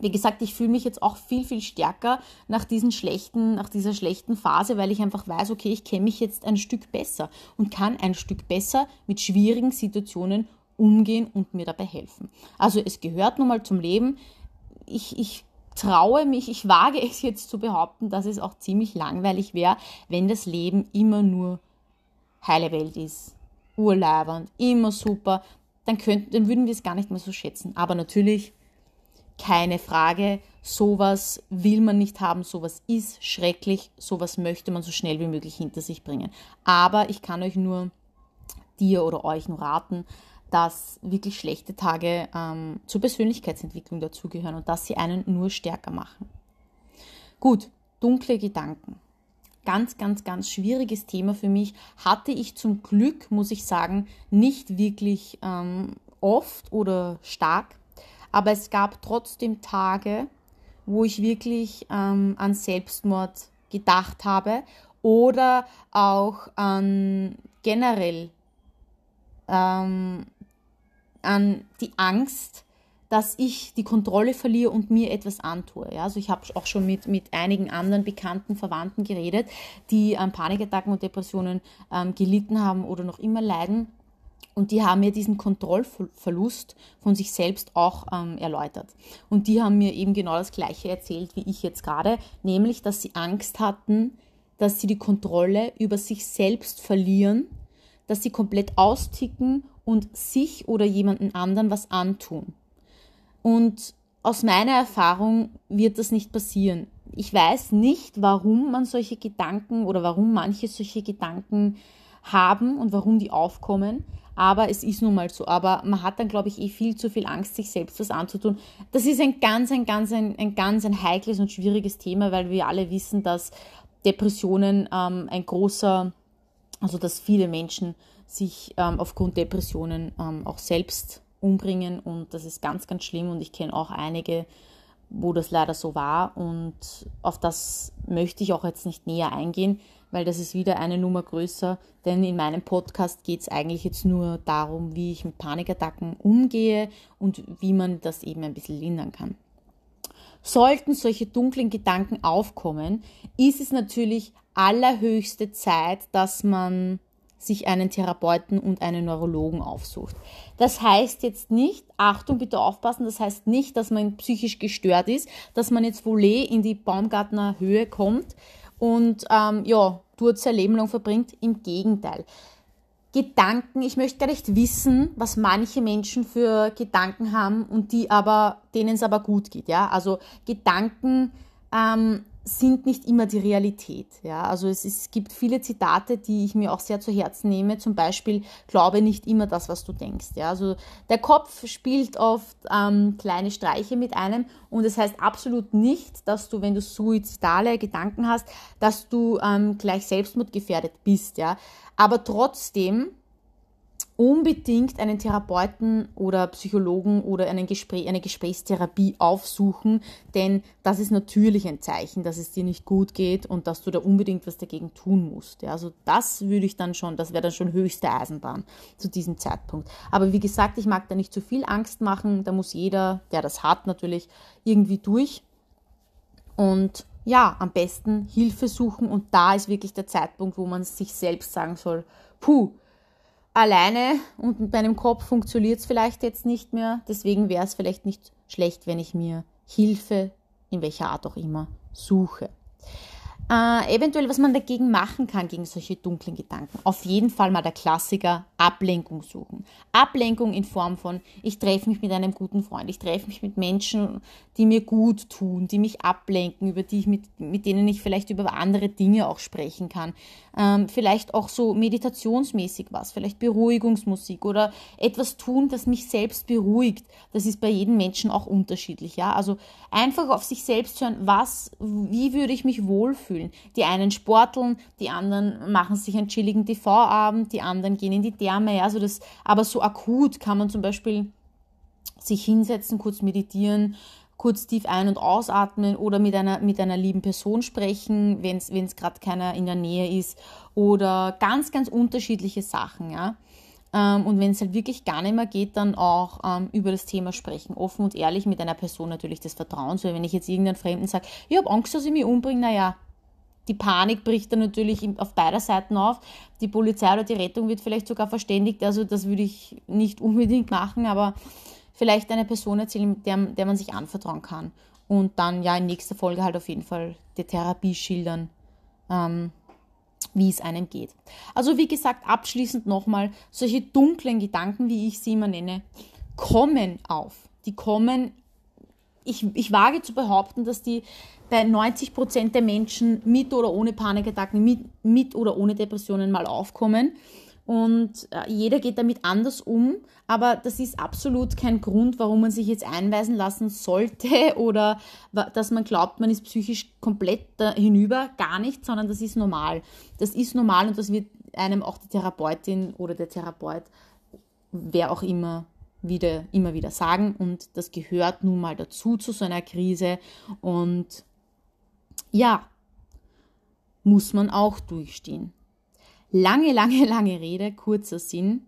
wie gesagt, ich fühle mich jetzt auch viel, viel stärker nach diesen schlechten, nach dieser schlechten Phase, weil ich einfach weiß, okay, ich kenne mich jetzt ein Stück besser und kann ein Stück besser mit schwierigen Situationen umgehen und mir dabei helfen. Also es gehört nun mal zum Leben. Ich, ich traue mich, ich wage es jetzt zu behaupten, dass es auch ziemlich langweilig wäre, wenn das Leben immer nur heile Welt ist, urleibernd, immer super, dann, könnten, dann würden wir es gar nicht mehr so schätzen. Aber natürlich, keine Frage, sowas will man nicht haben, sowas ist schrecklich, sowas möchte man so schnell wie möglich hinter sich bringen. Aber ich kann euch nur, dir oder euch nur raten, dass wirklich schlechte Tage ähm, zur Persönlichkeitsentwicklung dazugehören und dass sie einen nur stärker machen. Gut, dunkle Gedanken. Ganz, ganz, ganz schwieriges Thema für mich. Hatte ich zum Glück, muss ich sagen, nicht wirklich ähm, oft oder stark. Aber es gab trotzdem Tage, wo ich wirklich ähm, an Selbstmord gedacht habe oder auch an generell ähm, an die Angst, dass ich die Kontrolle verliere und mir etwas antue. Ja, also ich habe auch schon mit, mit einigen anderen bekannten Verwandten geredet, die an Panikattacken und Depressionen ähm, gelitten haben oder noch immer leiden. Und die haben mir diesen Kontrollverlust von sich selbst auch ähm, erläutert. Und die haben mir eben genau das Gleiche erzählt wie ich jetzt gerade, nämlich, dass sie Angst hatten, dass sie die Kontrolle über sich selbst verlieren, dass sie komplett austicken und sich oder jemanden anderen was antun. Und aus meiner Erfahrung wird das nicht passieren. Ich weiß nicht, warum man solche Gedanken oder warum manche solche Gedanken haben und warum die aufkommen. Aber es ist nun mal so. Aber man hat dann, glaube ich, eh viel zu viel Angst, sich selbst was anzutun. Das ist ein ganz, ein ganz, ein, ein ganz ein heikles und schwieriges Thema, weil wir alle wissen, dass Depressionen ähm, ein großer, also dass viele Menschen sich ähm, aufgrund Depressionen ähm, auch selbst umbringen und das ist ganz, ganz schlimm und ich kenne auch einige, wo das leider so war und auf das möchte ich auch jetzt nicht näher eingehen, weil das ist wieder eine Nummer größer, denn in meinem Podcast geht es eigentlich jetzt nur darum, wie ich mit Panikattacken umgehe und wie man das eben ein bisschen lindern kann. Sollten solche dunklen Gedanken aufkommen, ist es natürlich allerhöchste Zeit, dass man sich einen Therapeuten und einen Neurologen aufsucht. Das heißt jetzt nicht, Achtung, bitte aufpassen, das heißt nicht, dass man psychisch gestört ist, dass man jetzt wohl in die Baumgartner Höhe kommt und ähm, ja, dort sein Leben lang verbringt. Im Gegenteil. Gedanken, ich möchte gar nicht wissen, was manche Menschen für Gedanken haben und die aber, denen es aber gut geht, ja. Also Gedanken ähm, sind nicht immer die Realität. Ja? Also es, ist, es gibt viele Zitate, die ich mir auch sehr zu Herzen nehme. Zum Beispiel, glaube nicht immer das, was du denkst. Ja? Also der Kopf spielt oft ähm, kleine Streiche mit einem und es das heißt absolut nicht, dass du, wenn du suizidale Gedanken hast, dass du ähm, gleich selbstmordgefährdet bist. Ja? Aber trotzdem unbedingt einen Therapeuten oder Psychologen oder einen Gespräch, eine Gesprächstherapie aufsuchen, denn das ist natürlich ein Zeichen, dass es dir nicht gut geht und dass du da unbedingt was dagegen tun musst. Ja, also das würde ich dann schon, das wäre dann schon höchste Eisenbahn zu diesem Zeitpunkt. Aber wie gesagt, ich mag da nicht zu viel Angst machen, da muss jeder, der das hat, natürlich irgendwie durch. Und ja, am besten Hilfe suchen und da ist wirklich der Zeitpunkt, wo man sich selbst sagen soll, puh, alleine und mit meinem Kopf funktioniert es vielleicht jetzt nicht mehr. Deswegen wäre es vielleicht nicht schlecht, wenn ich mir Hilfe, in welcher Art auch immer, suche. Äh, eventuell, was man dagegen machen kann, gegen solche dunklen Gedanken. Auf jeden Fall mal der Klassiker, Ablenkung suchen. Ablenkung in Form von, ich treffe mich mit einem guten Freund, ich treffe mich mit Menschen, die mir gut tun, die mich ablenken, über die ich mit, mit denen ich vielleicht über andere Dinge auch sprechen kann. Ähm, vielleicht auch so meditationsmäßig was, vielleicht Beruhigungsmusik oder etwas tun, das mich selbst beruhigt. Das ist bei jedem Menschen auch unterschiedlich, ja. Also einfach auf sich selbst hören, was, wie würde ich mich wohlfühlen. Die einen sporteln, die anderen machen sich einen chilligen TV-Abend, die anderen gehen in die Therme, ja. Also das, aber so akut kann man zum Beispiel sich hinsetzen, kurz meditieren, kurz tief ein- und ausatmen oder mit einer, mit einer lieben Person sprechen, wenn es gerade keiner in der Nähe ist oder ganz, ganz unterschiedliche Sachen, ja. Ähm, und wenn es halt wirklich gar nicht mehr geht, dann auch ähm, über das Thema sprechen, offen und ehrlich mit einer Person natürlich des Vertrauens, weil wenn ich jetzt irgendeinen Fremden sage, ich habe Angst, dass ich mich umbringe, naja, die Panik bricht dann natürlich auf beider Seiten auf. Die Polizei oder die Rettung wird vielleicht sogar verständigt. Also das würde ich nicht unbedingt machen, aber vielleicht eine Person erzählen, der, der man sich anvertrauen kann. Und dann ja in nächster Folge halt auf jeden Fall die Therapie schildern. Ähm, wie es einem geht. Also wie gesagt, abschließend nochmal, solche dunklen Gedanken, wie ich sie immer nenne, kommen auf. Die kommen, ich, ich wage zu behaupten, dass die bei 90 Prozent der Menschen mit oder ohne Panikattacken, mit, mit oder ohne Depressionen mal aufkommen. Und äh, jeder geht damit anders um, aber das ist absolut kein Grund, warum man sich jetzt einweisen lassen sollte oder dass man glaubt, man ist psychisch komplett hinüber. Gar nicht, sondern das ist normal. Das ist normal und das wird einem auch die Therapeutin oder der Therapeut, wer auch immer, wieder, immer wieder sagen. Und das gehört nun mal dazu zu so einer Krise. Und ja, muss man auch durchstehen. Lange, lange, lange Rede, kurzer Sinn.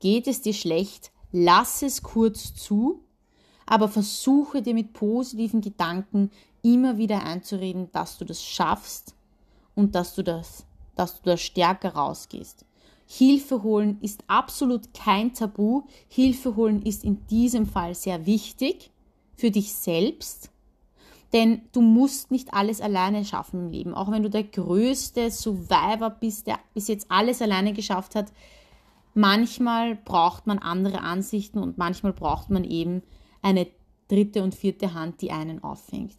Geht es dir schlecht, lass es kurz zu, aber versuche dir mit positiven Gedanken immer wieder einzureden, dass du das schaffst und dass du das, dass du da stärker rausgehst. Hilfe holen ist absolut kein Tabu. Hilfe holen ist in diesem Fall sehr wichtig für dich selbst denn du musst nicht alles alleine schaffen im Leben. Auch wenn du der größte Survivor bist, der bis jetzt alles alleine geschafft hat, manchmal braucht man andere Ansichten und manchmal braucht man eben eine dritte und vierte Hand, die einen auffängt.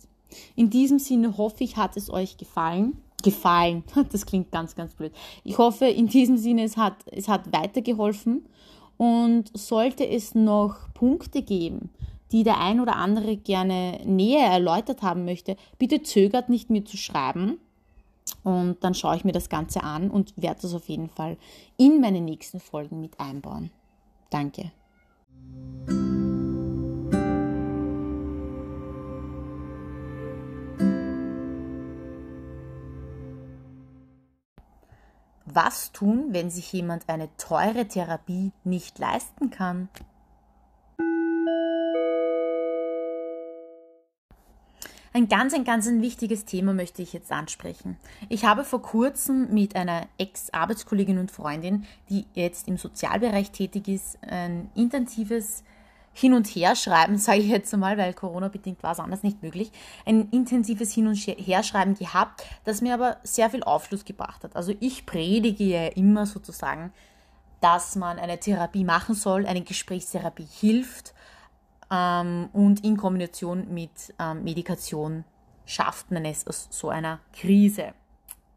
In diesem Sinne hoffe ich, hat es euch gefallen. Gefallen, das klingt ganz, ganz blöd. Ich hoffe, in diesem Sinne, es hat, es hat weitergeholfen. Und sollte es noch Punkte geben, die der ein oder andere gerne näher erläutert haben möchte, bitte zögert nicht mir zu schreiben. Und dann schaue ich mir das Ganze an und werde das auf jeden Fall in meine nächsten Folgen mit einbauen. Danke. Was tun, wenn sich jemand eine teure Therapie nicht leisten kann? Ein ganz, ein ganz ein wichtiges Thema möchte ich jetzt ansprechen. Ich habe vor kurzem mit einer Ex-Arbeitskollegin und Freundin, die jetzt im Sozialbereich tätig ist, ein intensives Hin- und Herschreiben, sage ich jetzt einmal, weil Corona-bedingt war es anders nicht möglich, ein intensives Hin- und Herschreiben gehabt, das mir aber sehr viel Aufschluss gebracht hat. Also ich predige ja immer sozusagen, dass man eine Therapie machen soll, eine Gesprächstherapie hilft ähm, und in Kombination mit ähm, Medikation schafft man es aus so einer Krise,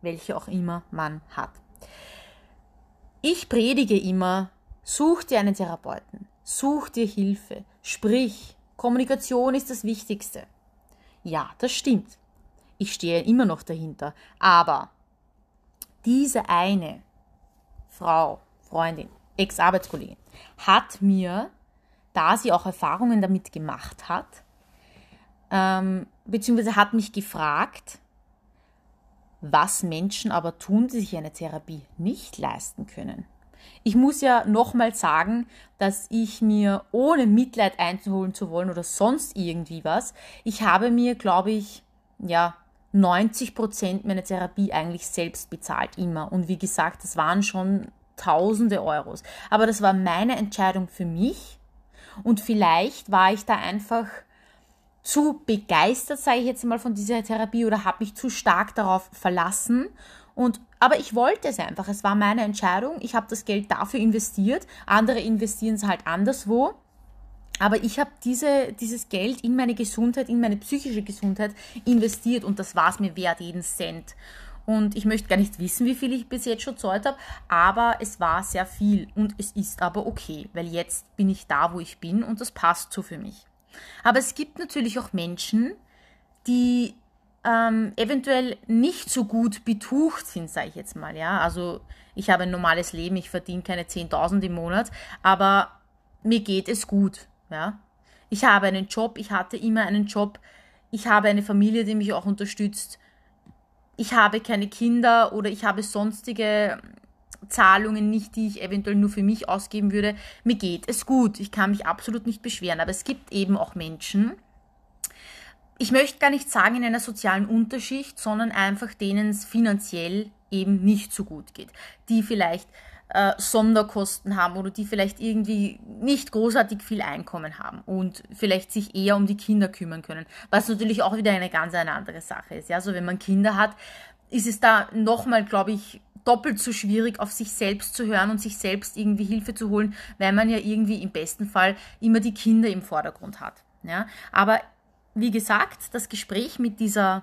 welche auch immer man hat. Ich predige immer, such dir einen Therapeuten, such dir Hilfe, sprich, Kommunikation ist das Wichtigste. Ja, das stimmt. Ich stehe immer noch dahinter. Aber diese eine Frau, Freundin, Ex-Arbeitskollegin hat mir da sie auch Erfahrungen damit gemacht hat, ähm, beziehungsweise hat mich gefragt, was Menschen aber tun, die sich eine Therapie nicht leisten können. Ich muss ja nochmal sagen, dass ich mir, ohne Mitleid einzuholen zu wollen oder sonst irgendwie was, ich habe mir, glaube ich, ja, 90 Prozent meiner Therapie eigentlich selbst bezahlt, immer. Und wie gesagt, das waren schon tausende Euros. Aber das war meine Entscheidung für mich und vielleicht war ich da einfach zu begeistert, sage ich jetzt mal, von dieser Therapie oder habe mich zu stark darauf verlassen. Und, aber ich wollte es einfach. Es war meine Entscheidung. Ich habe das Geld dafür investiert. Andere investieren es halt anderswo. Aber ich habe diese, dieses Geld in meine Gesundheit, in meine psychische Gesundheit investiert und das war es mir wert, jeden Cent. Und ich möchte gar nicht wissen, wie viel ich bis jetzt schon zahlt habe, aber es war sehr viel und es ist aber okay, weil jetzt bin ich da, wo ich bin und das passt so für mich. Aber es gibt natürlich auch Menschen, die ähm, eventuell nicht so gut betucht sind, sage ich jetzt mal. Ja, also ich habe ein normales Leben, ich verdiene keine 10.000 im Monat, aber mir geht es gut. Ja, ich habe einen Job, ich hatte immer einen Job, ich habe eine Familie, die mich auch unterstützt ich habe keine Kinder oder ich habe sonstige Zahlungen nicht, die ich eventuell nur für mich ausgeben würde. Mir geht es gut. Ich kann mich absolut nicht beschweren. Aber es gibt eben auch Menschen, ich möchte gar nicht sagen in einer sozialen Unterschicht, sondern einfach denen es finanziell eben nicht so gut geht. Die vielleicht äh, Sonderkosten haben oder die vielleicht irgendwie nicht großartig viel Einkommen haben und vielleicht sich eher um die Kinder kümmern können. Was natürlich auch wieder eine ganz eine andere Sache ist. Ja, also wenn man Kinder hat, ist es da nochmal, glaube ich, doppelt so schwierig, auf sich selbst zu hören und sich selbst irgendwie Hilfe zu holen, weil man ja irgendwie im besten Fall immer die Kinder im Vordergrund hat. Ja? Aber wie gesagt, das Gespräch mit dieser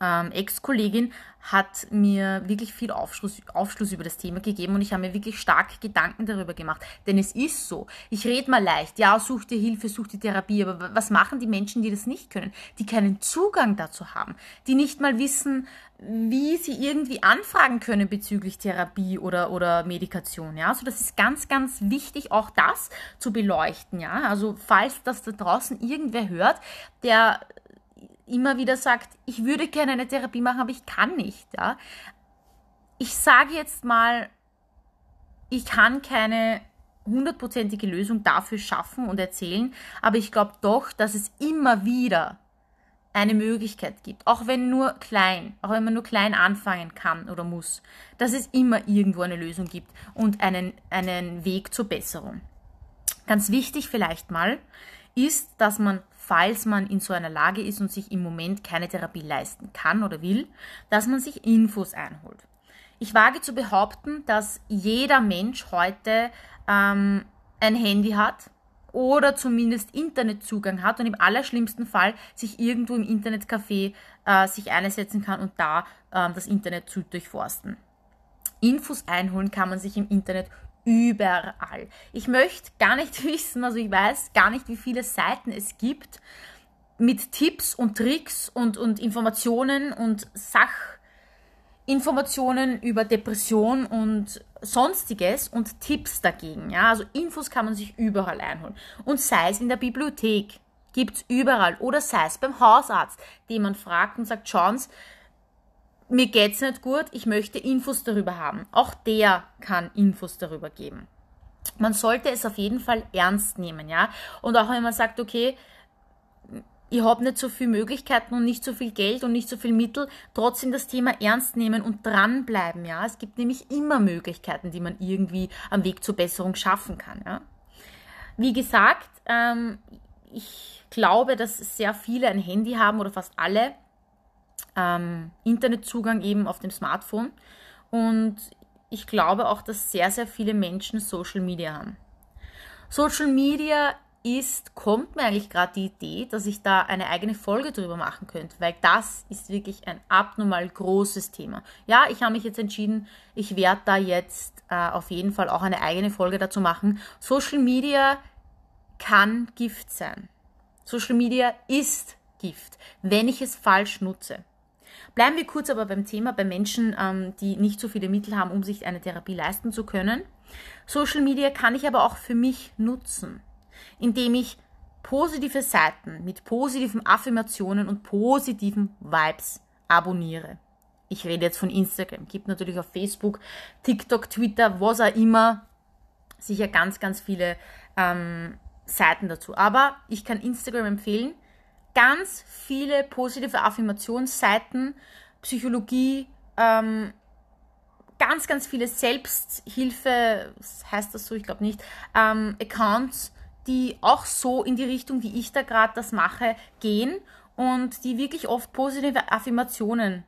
ähm, Ex-Kollegin hat mir wirklich viel Aufschluss, Aufschluss über das Thema gegeben und ich habe mir wirklich stark Gedanken darüber gemacht. Denn es ist so. Ich rede mal leicht, ja, such dir Hilfe, such dir Therapie, aber was machen die Menschen, die das nicht können, die keinen Zugang dazu haben, die nicht mal wissen, wie sie irgendwie anfragen können bezüglich Therapie oder, oder Medikation. Ja, also das ist ganz, ganz wichtig, auch das zu beleuchten. Ja, also falls das da draußen irgendwer hört, der immer wieder sagt, ich würde gerne eine Therapie machen, aber ich kann nicht. Ja? Ich sage jetzt mal, ich kann keine hundertprozentige Lösung dafür schaffen und erzählen, aber ich glaube doch, dass es immer wieder eine Möglichkeit gibt, auch wenn nur klein, auch wenn man nur klein anfangen kann oder muss, dass es immer irgendwo eine Lösung gibt und einen, einen Weg zur Besserung. Ganz wichtig vielleicht mal ist, dass man falls man in so einer Lage ist und sich im Moment keine Therapie leisten kann oder will, dass man sich Infos einholt. Ich wage zu behaupten, dass jeder Mensch heute ähm, ein Handy hat oder zumindest Internetzugang hat und im allerschlimmsten Fall sich irgendwo im Internetcafé äh, sich einsetzen kann und da äh, das Internet zu durchforsten. Infos einholen kann man sich im Internet überall. Ich möchte gar nicht wissen, also ich weiß gar nicht, wie viele Seiten es gibt mit Tipps und Tricks und, und Informationen und Sachinformationen über Depression und sonstiges und Tipps dagegen. Ja? Also Infos kann man sich überall einholen. Und sei es in der Bibliothek, gibt es überall. Oder sei es beim Hausarzt, den man fragt und sagt, schauen mir geht's nicht gut, ich möchte Infos darüber haben. Auch der kann Infos darüber geben. Man sollte es auf jeden Fall ernst nehmen, ja. Und auch wenn man sagt, okay, ich habe nicht so viele Möglichkeiten und nicht so viel Geld und nicht so viel Mittel, trotzdem das Thema ernst nehmen und dranbleiben, ja. Es gibt nämlich immer Möglichkeiten, die man irgendwie am Weg zur Besserung schaffen kann, ja. Wie gesagt, ähm, ich glaube, dass sehr viele ein Handy haben oder fast alle ähm, Internetzugang eben auf dem Smartphone. Und ich glaube auch, dass sehr, sehr viele Menschen Social Media haben. Social Media ist, kommt mir eigentlich gerade die Idee, dass ich da eine eigene Folge drüber machen könnte, weil das ist wirklich ein abnormal großes Thema. Ja, ich habe mich jetzt entschieden, ich werde da jetzt äh, auf jeden Fall auch eine eigene Folge dazu machen. Social Media kann Gift sein. Social Media ist Gift, wenn ich es falsch nutze. Bleiben wir kurz aber beim Thema bei Menschen, ähm, die nicht so viele Mittel haben, um sich eine Therapie leisten zu können. Social Media kann ich aber auch für mich nutzen, indem ich positive Seiten mit positiven Affirmationen und positiven Vibes abonniere. Ich rede jetzt von Instagram, gibt natürlich auf Facebook, TikTok, Twitter, was auch immer, sicher ganz, ganz viele ähm, Seiten dazu. Aber ich kann Instagram empfehlen, ganz viele positive Affirmationsseiten, Psychologie, ähm, ganz, ganz viele Selbsthilfe, heißt das so, ich glaube nicht, ähm, Accounts, die auch so in die Richtung, wie ich da gerade das mache, gehen und die wirklich oft positive Affirmationen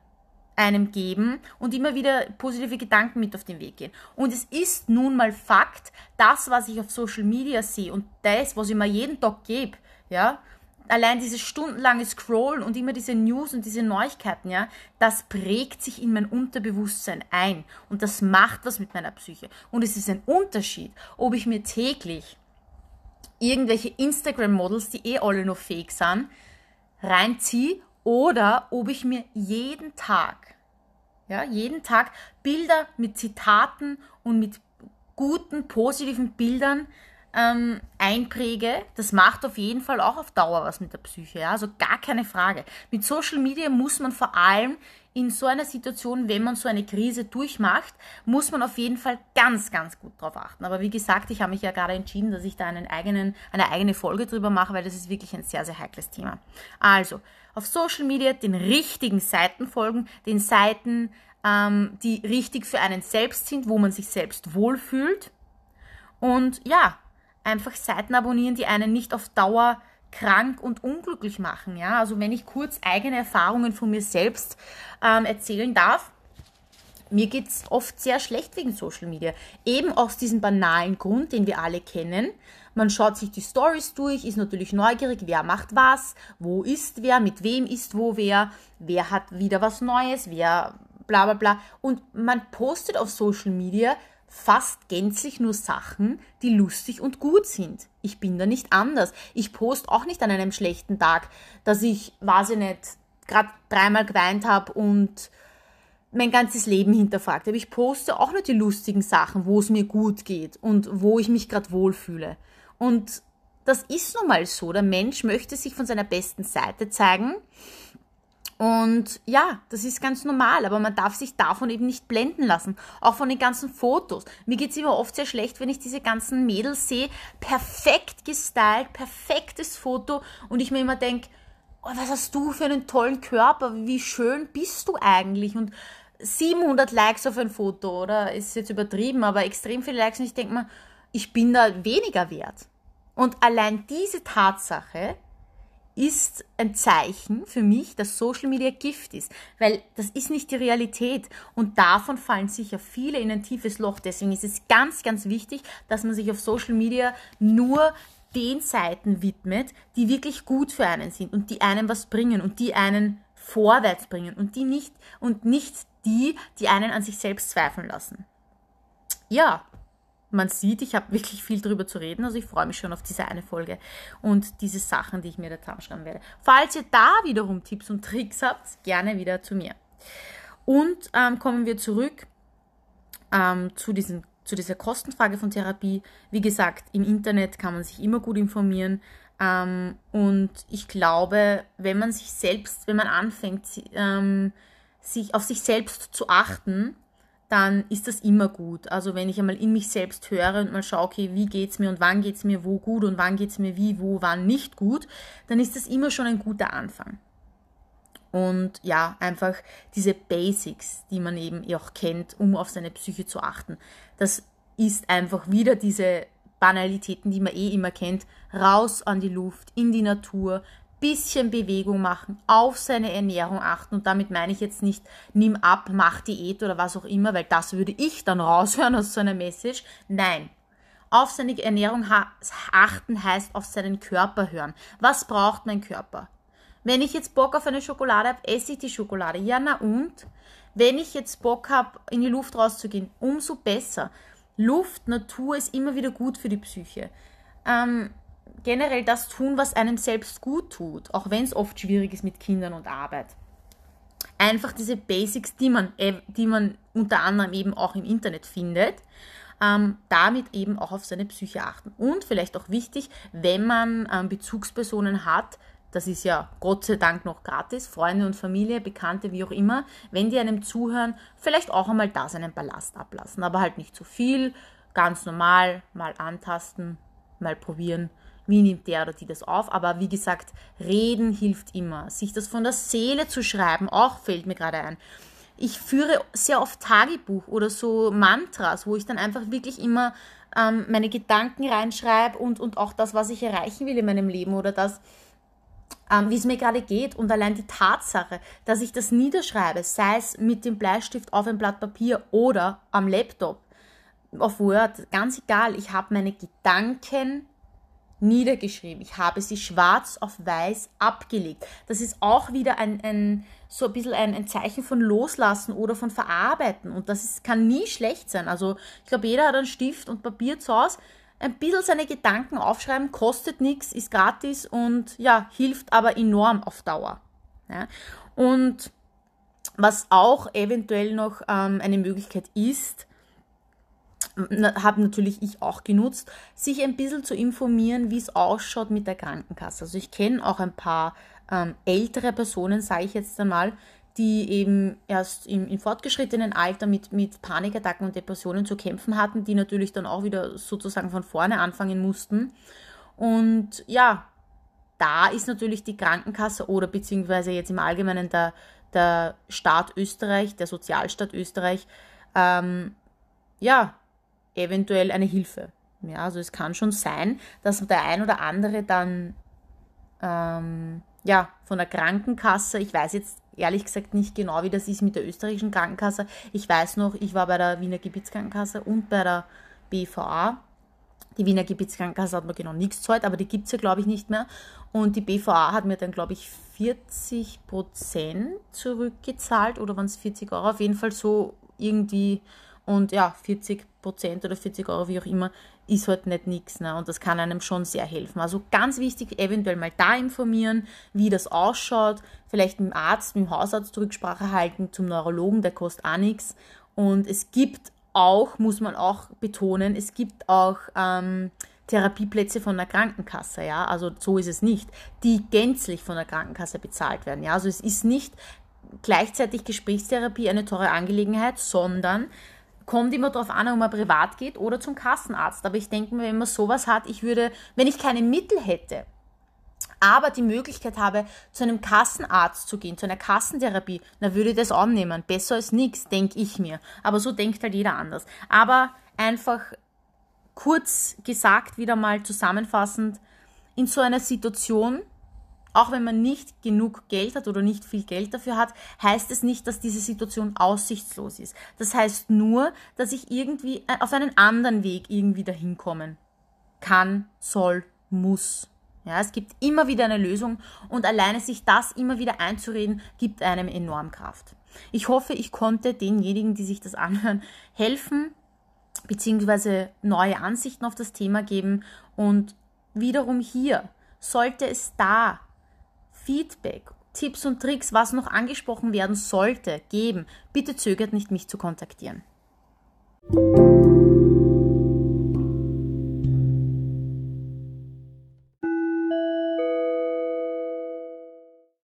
einem geben und immer wieder positive Gedanken mit auf den Weg gehen. Und es ist nun mal Fakt, das, was ich auf Social Media sehe und das, was ich mir jeden Tag gebe, ja, allein dieses stundenlange Scrollen und immer diese News und diese Neuigkeiten, ja, das prägt sich in mein Unterbewusstsein ein und das macht was mit meiner Psyche. Und es ist ein Unterschied, ob ich mir täglich irgendwelche Instagram-Models, die eh alle noch fake sind, reinziehe oder ob ich mir jeden Tag, ja, jeden Tag Bilder mit Zitaten und mit guten, positiven Bildern ähm, einpräge, das macht auf jeden Fall auch auf Dauer was mit der Psyche. Ja? Also gar keine Frage. Mit Social Media muss man vor allem in so einer Situation, wenn man so eine Krise durchmacht, muss man auf jeden Fall ganz, ganz gut drauf achten. Aber wie gesagt, ich habe mich ja gerade entschieden, dass ich da einen eigenen, eine eigene Folge drüber mache, weil das ist wirklich ein sehr, sehr heikles Thema. Also, auf Social Media den richtigen Seiten folgen, den Seiten, ähm, die richtig für einen selbst sind, wo man sich selbst wohlfühlt. Und ja, einfach Seiten abonnieren, die einen nicht auf Dauer krank und unglücklich machen. Ja? Also wenn ich kurz eigene Erfahrungen von mir selbst ähm, erzählen darf, mir geht es oft sehr schlecht wegen Social Media. Eben aus diesem banalen Grund, den wir alle kennen. Man schaut sich die Stories durch, ist natürlich neugierig, wer macht was, wo ist wer, mit wem ist wo wer, wer hat wieder was Neues, wer bla bla bla. Und man postet auf Social Media fast gänzlich nur Sachen, die lustig und gut sind. Ich bin da nicht anders. Ich poste auch nicht an einem schlechten Tag, dass ich, weiß ich nicht, gerade dreimal geweint habe und mein ganzes Leben hinterfragt habe. Ich poste auch nicht die lustigen Sachen, wo es mir gut geht und wo ich mich gerade wohlfühle. Und das ist nun mal so. Der Mensch möchte sich von seiner besten Seite zeigen. Und ja, das ist ganz normal, aber man darf sich davon eben nicht blenden lassen. Auch von den ganzen Fotos. Mir geht's immer oft sehr schlecht, wenn ich diese ganzen Mädels sehe. Perfekt gestylt, perfektes Foto. Und ich mir immer denke, oh, was hast du für einen tollen Körper? Wie schön bist du eigentlich? Und 700 Likes auf ein Foto, oder? Ist jetzt übertrieben, aber extrem viele Likes. Und ich denke mir, ich bin da weniger wert. Und allein diese Tatsache ist ein Zeichen für mich, dass Social Media Gift ist, weil das ist nicht die Realität und davon fallen sicher viele in ein tiefes Loch. Deswegen ist es ganz, ganz wichtig, dass man sich auf Social Media nur den Seiten widmet, die wirklich gut für einen sind und die einem was bringen und die einen vorwärts bringen und die nicht und nicht die, die einen an sich selbst zweifeln lassen. Ja, man sieht, ich habe wirklich viel darüber zu reden, also ich freue mich schon auf diese eine Folge und diese Sachen, die ich mir da zusammenschreiben werde. Falls ihr da wiederum Tipps und Tricks habt, gerne wieder zu mir. Und ähm, kommen wir zurück ähm, zu, diesen, zu dieser Kostenfrage von Therapie. Wie gesagt, im Internet kann man sich immer gut informieren. Ähm, und ich glaube, wenn man sich selbst, wenn man anfängt, ähm, sich auf sich selbst zu achten, dann ist das immer gut. Also wenn ich einmal in mich selbst höre und mal schaue, okay, wie geht's mir und wann geht's mir wo gut und wann geht's mir wie, wo, wann nicht gut, dann ist das immer schon ein guter Anfang. Und ja, einfach diese Basics, die man eben auch kennt, um auf seine Psyche zu achten. Das ist einfach wieder diese Banalitäten, die man eh immer kennt. Raus an die Luft, in die Natur, bisschen Bewegung machen, auf seine Ernährung achten und damit meine ich jetzt nicht, nimm ab, mach Diät oder was auch immer, weil das würde ich dann raushören aus so einer Message. Nein. Auf seine Ernährung achten heißt auf seinen Körper hören. Was braucht mein Körper? Wenn ich jetzt Bock auf eine Schokolade habe, esse ich die Schokolade. Ja, na und? Wenn ich jetzt Bock habe, in die Luft rauszugehen, umso besser. Luft, Natur ist immer wieder gut für die Psyche. Ähm, generell das tun, was einem selbst gut tut, auch wenn es oft schwierig ist mit Kindern und Arbeit. Einfach diese Basics, die man, die man unter anderem eben auch im Internet findet, ähm, damit eben auch auf seine Psyche achten. Und vielleicht auch wichtig, wenn man ähm, Bezugspersonen hat, das ist ja Gott sei Dank noch gratis, Freunde und Familie, Bekannte, wie auch immer, wenn die einem zuhören, vielleicht auch einmal da seinen Ballast ablassen, aber halt nicht zu viel, ganz normal, mal antasten, mal probieren wie nimmt der oder die das auf. Aber wie gesagt, reden hilft immer. Sich das von der Seele zu schreiben, auch fällt mir gerade ein. Ich führe sehr oft Tagebuch oder so Mantras, wo ich dann einfach wirklich immer ähm, meine Gedanken reinschreibe und, und auch das, was ich erreichen will in meinem Leben oder das, ähm, wie es mir gerade geht. Und allein die Tatsache, dass ich das niederschreibe, sei es mit dem Bleistift auf ein Blatt Papier oder am Laptop, auf Word, ganz egal, ich habe meine Gedanken niedergeschrieben. Ich habe sie schwarz auf weiß abgelegt. Das ist auch wieder ein, ein so ein bisschen ein, ein Zeichen von Loslassen oder von Verarbeiten. Und das ist, kann nie schlecht sein. Also ich glaube, jeder hat einen Stift und Papier zu Hause. Ein bisschen seine Gedanken aufschreiben, kostet nichts, ist gratis und ja, hilft aber enorm auf Dauer. Ja. Und was auch eventuell noch ähm, eine Möglichkeit ist, habe natürlich ich auch genutzt, sich ein bisschen zu informieren, wie es ausschaut mit der Krankenkasse. Also ich kenne auch ein paar ähm, ältere Personen, sage ich jetzt einmal, die eben erst im, im, fortgeschrittenen Alter mit, mit Panikattacken und Depressionen zu kämpfen hatten, die natürlich dann auch wieder sozusagen von vorne anfangen mussten. Und ja, da ist natürlich die Krankenkasse oder beziehungsweise jetzt im Allgemeinen der, der Staat Österreich, der Sozialstaat Österreich, ähm, ja, eventuell eine Hilfe. Ja, also es kann schon sein, dass der ein oder andere dann ähm, ja, von der Krankenkasse. Ich weiß jetzt ehrlich gesagt nicht genau, wie das ist mit der österreichischen Krankenkasse. Ich weiß noch, ich war bei der Wiener Gebietskrankenkasse und bei der BVA. Die Wiener Gebietskrankenkasse hat mir genau nichts zahlt, aber die gibt es ja, glaube ich, nicht mehr. Und die BVA hat mir dann, glaube ich, 40 Prozent zurückgezahlt oder waren es 40 Euro? Auf jeden Fall so irgendwie. Und ja, 40 Prozent oder 40 Euro, wie auch immer, ist halt nicht nichts. Ne? Und das kann einem schon sehr helfen. Also ganz wichtig, eventuell mal da informieren, wie das ausschaut. Vielleicht mit dem Arzt, mit dem Hausarzt Rücksprache halten, zum Neurologen, der kostet auch nichts. Und es gibt auch, muss man auch betonen, es gibt auch ähm, Therapieplätze von der Krankenkasse, ja, also so ist es nicht, die gänzlich von der Krankenkasse bezahlt werden, ja, also es ist nicht gleichzeitig Gesprächstherapie eine teure Angelegenheit, sondern kommt immer darauf an, ob man privat geht oder zum Kassenarzt. Aber ich denke mir, wenn man sowas hat, ich würde, wenn ich keine Mittel hätte, aber die Möglichkeit habe, zu einem Kassenarzt zu gehen, zu einer Kassentherapie, dann würde ich das annehmen. Besser als nichts, denke ich mir. Aber so denkt halt jeder anders. Aber einfach kurz gesagt, wieder mal zusammenfassend, in so einer Situation auch wenn man nicht genug Geld hat oder nicht viel Geld dafür hat, heißt es nicht, dass diese Situation aussichtslos ist. Das heißt nur, dass ich irgendwie äh, auf einen anderen Weg irgendwie dahin kommen kann, soll, muss. Ja, es gibt immer wieder eine Lösung und alleine sich das immer wieder einzureden, gibt einem enorm Kraft. Ich hoffe, ich konnte denjenigen, die sich das anhören, helfen, beziehungsweise neue Ansichten auf das Thema geben und wiederum hier sollte es da Feedback, Tipps und Tricks, was noch angesprochen werden sollte, geben, bitte zögert nicht, mich zu kontaktieren.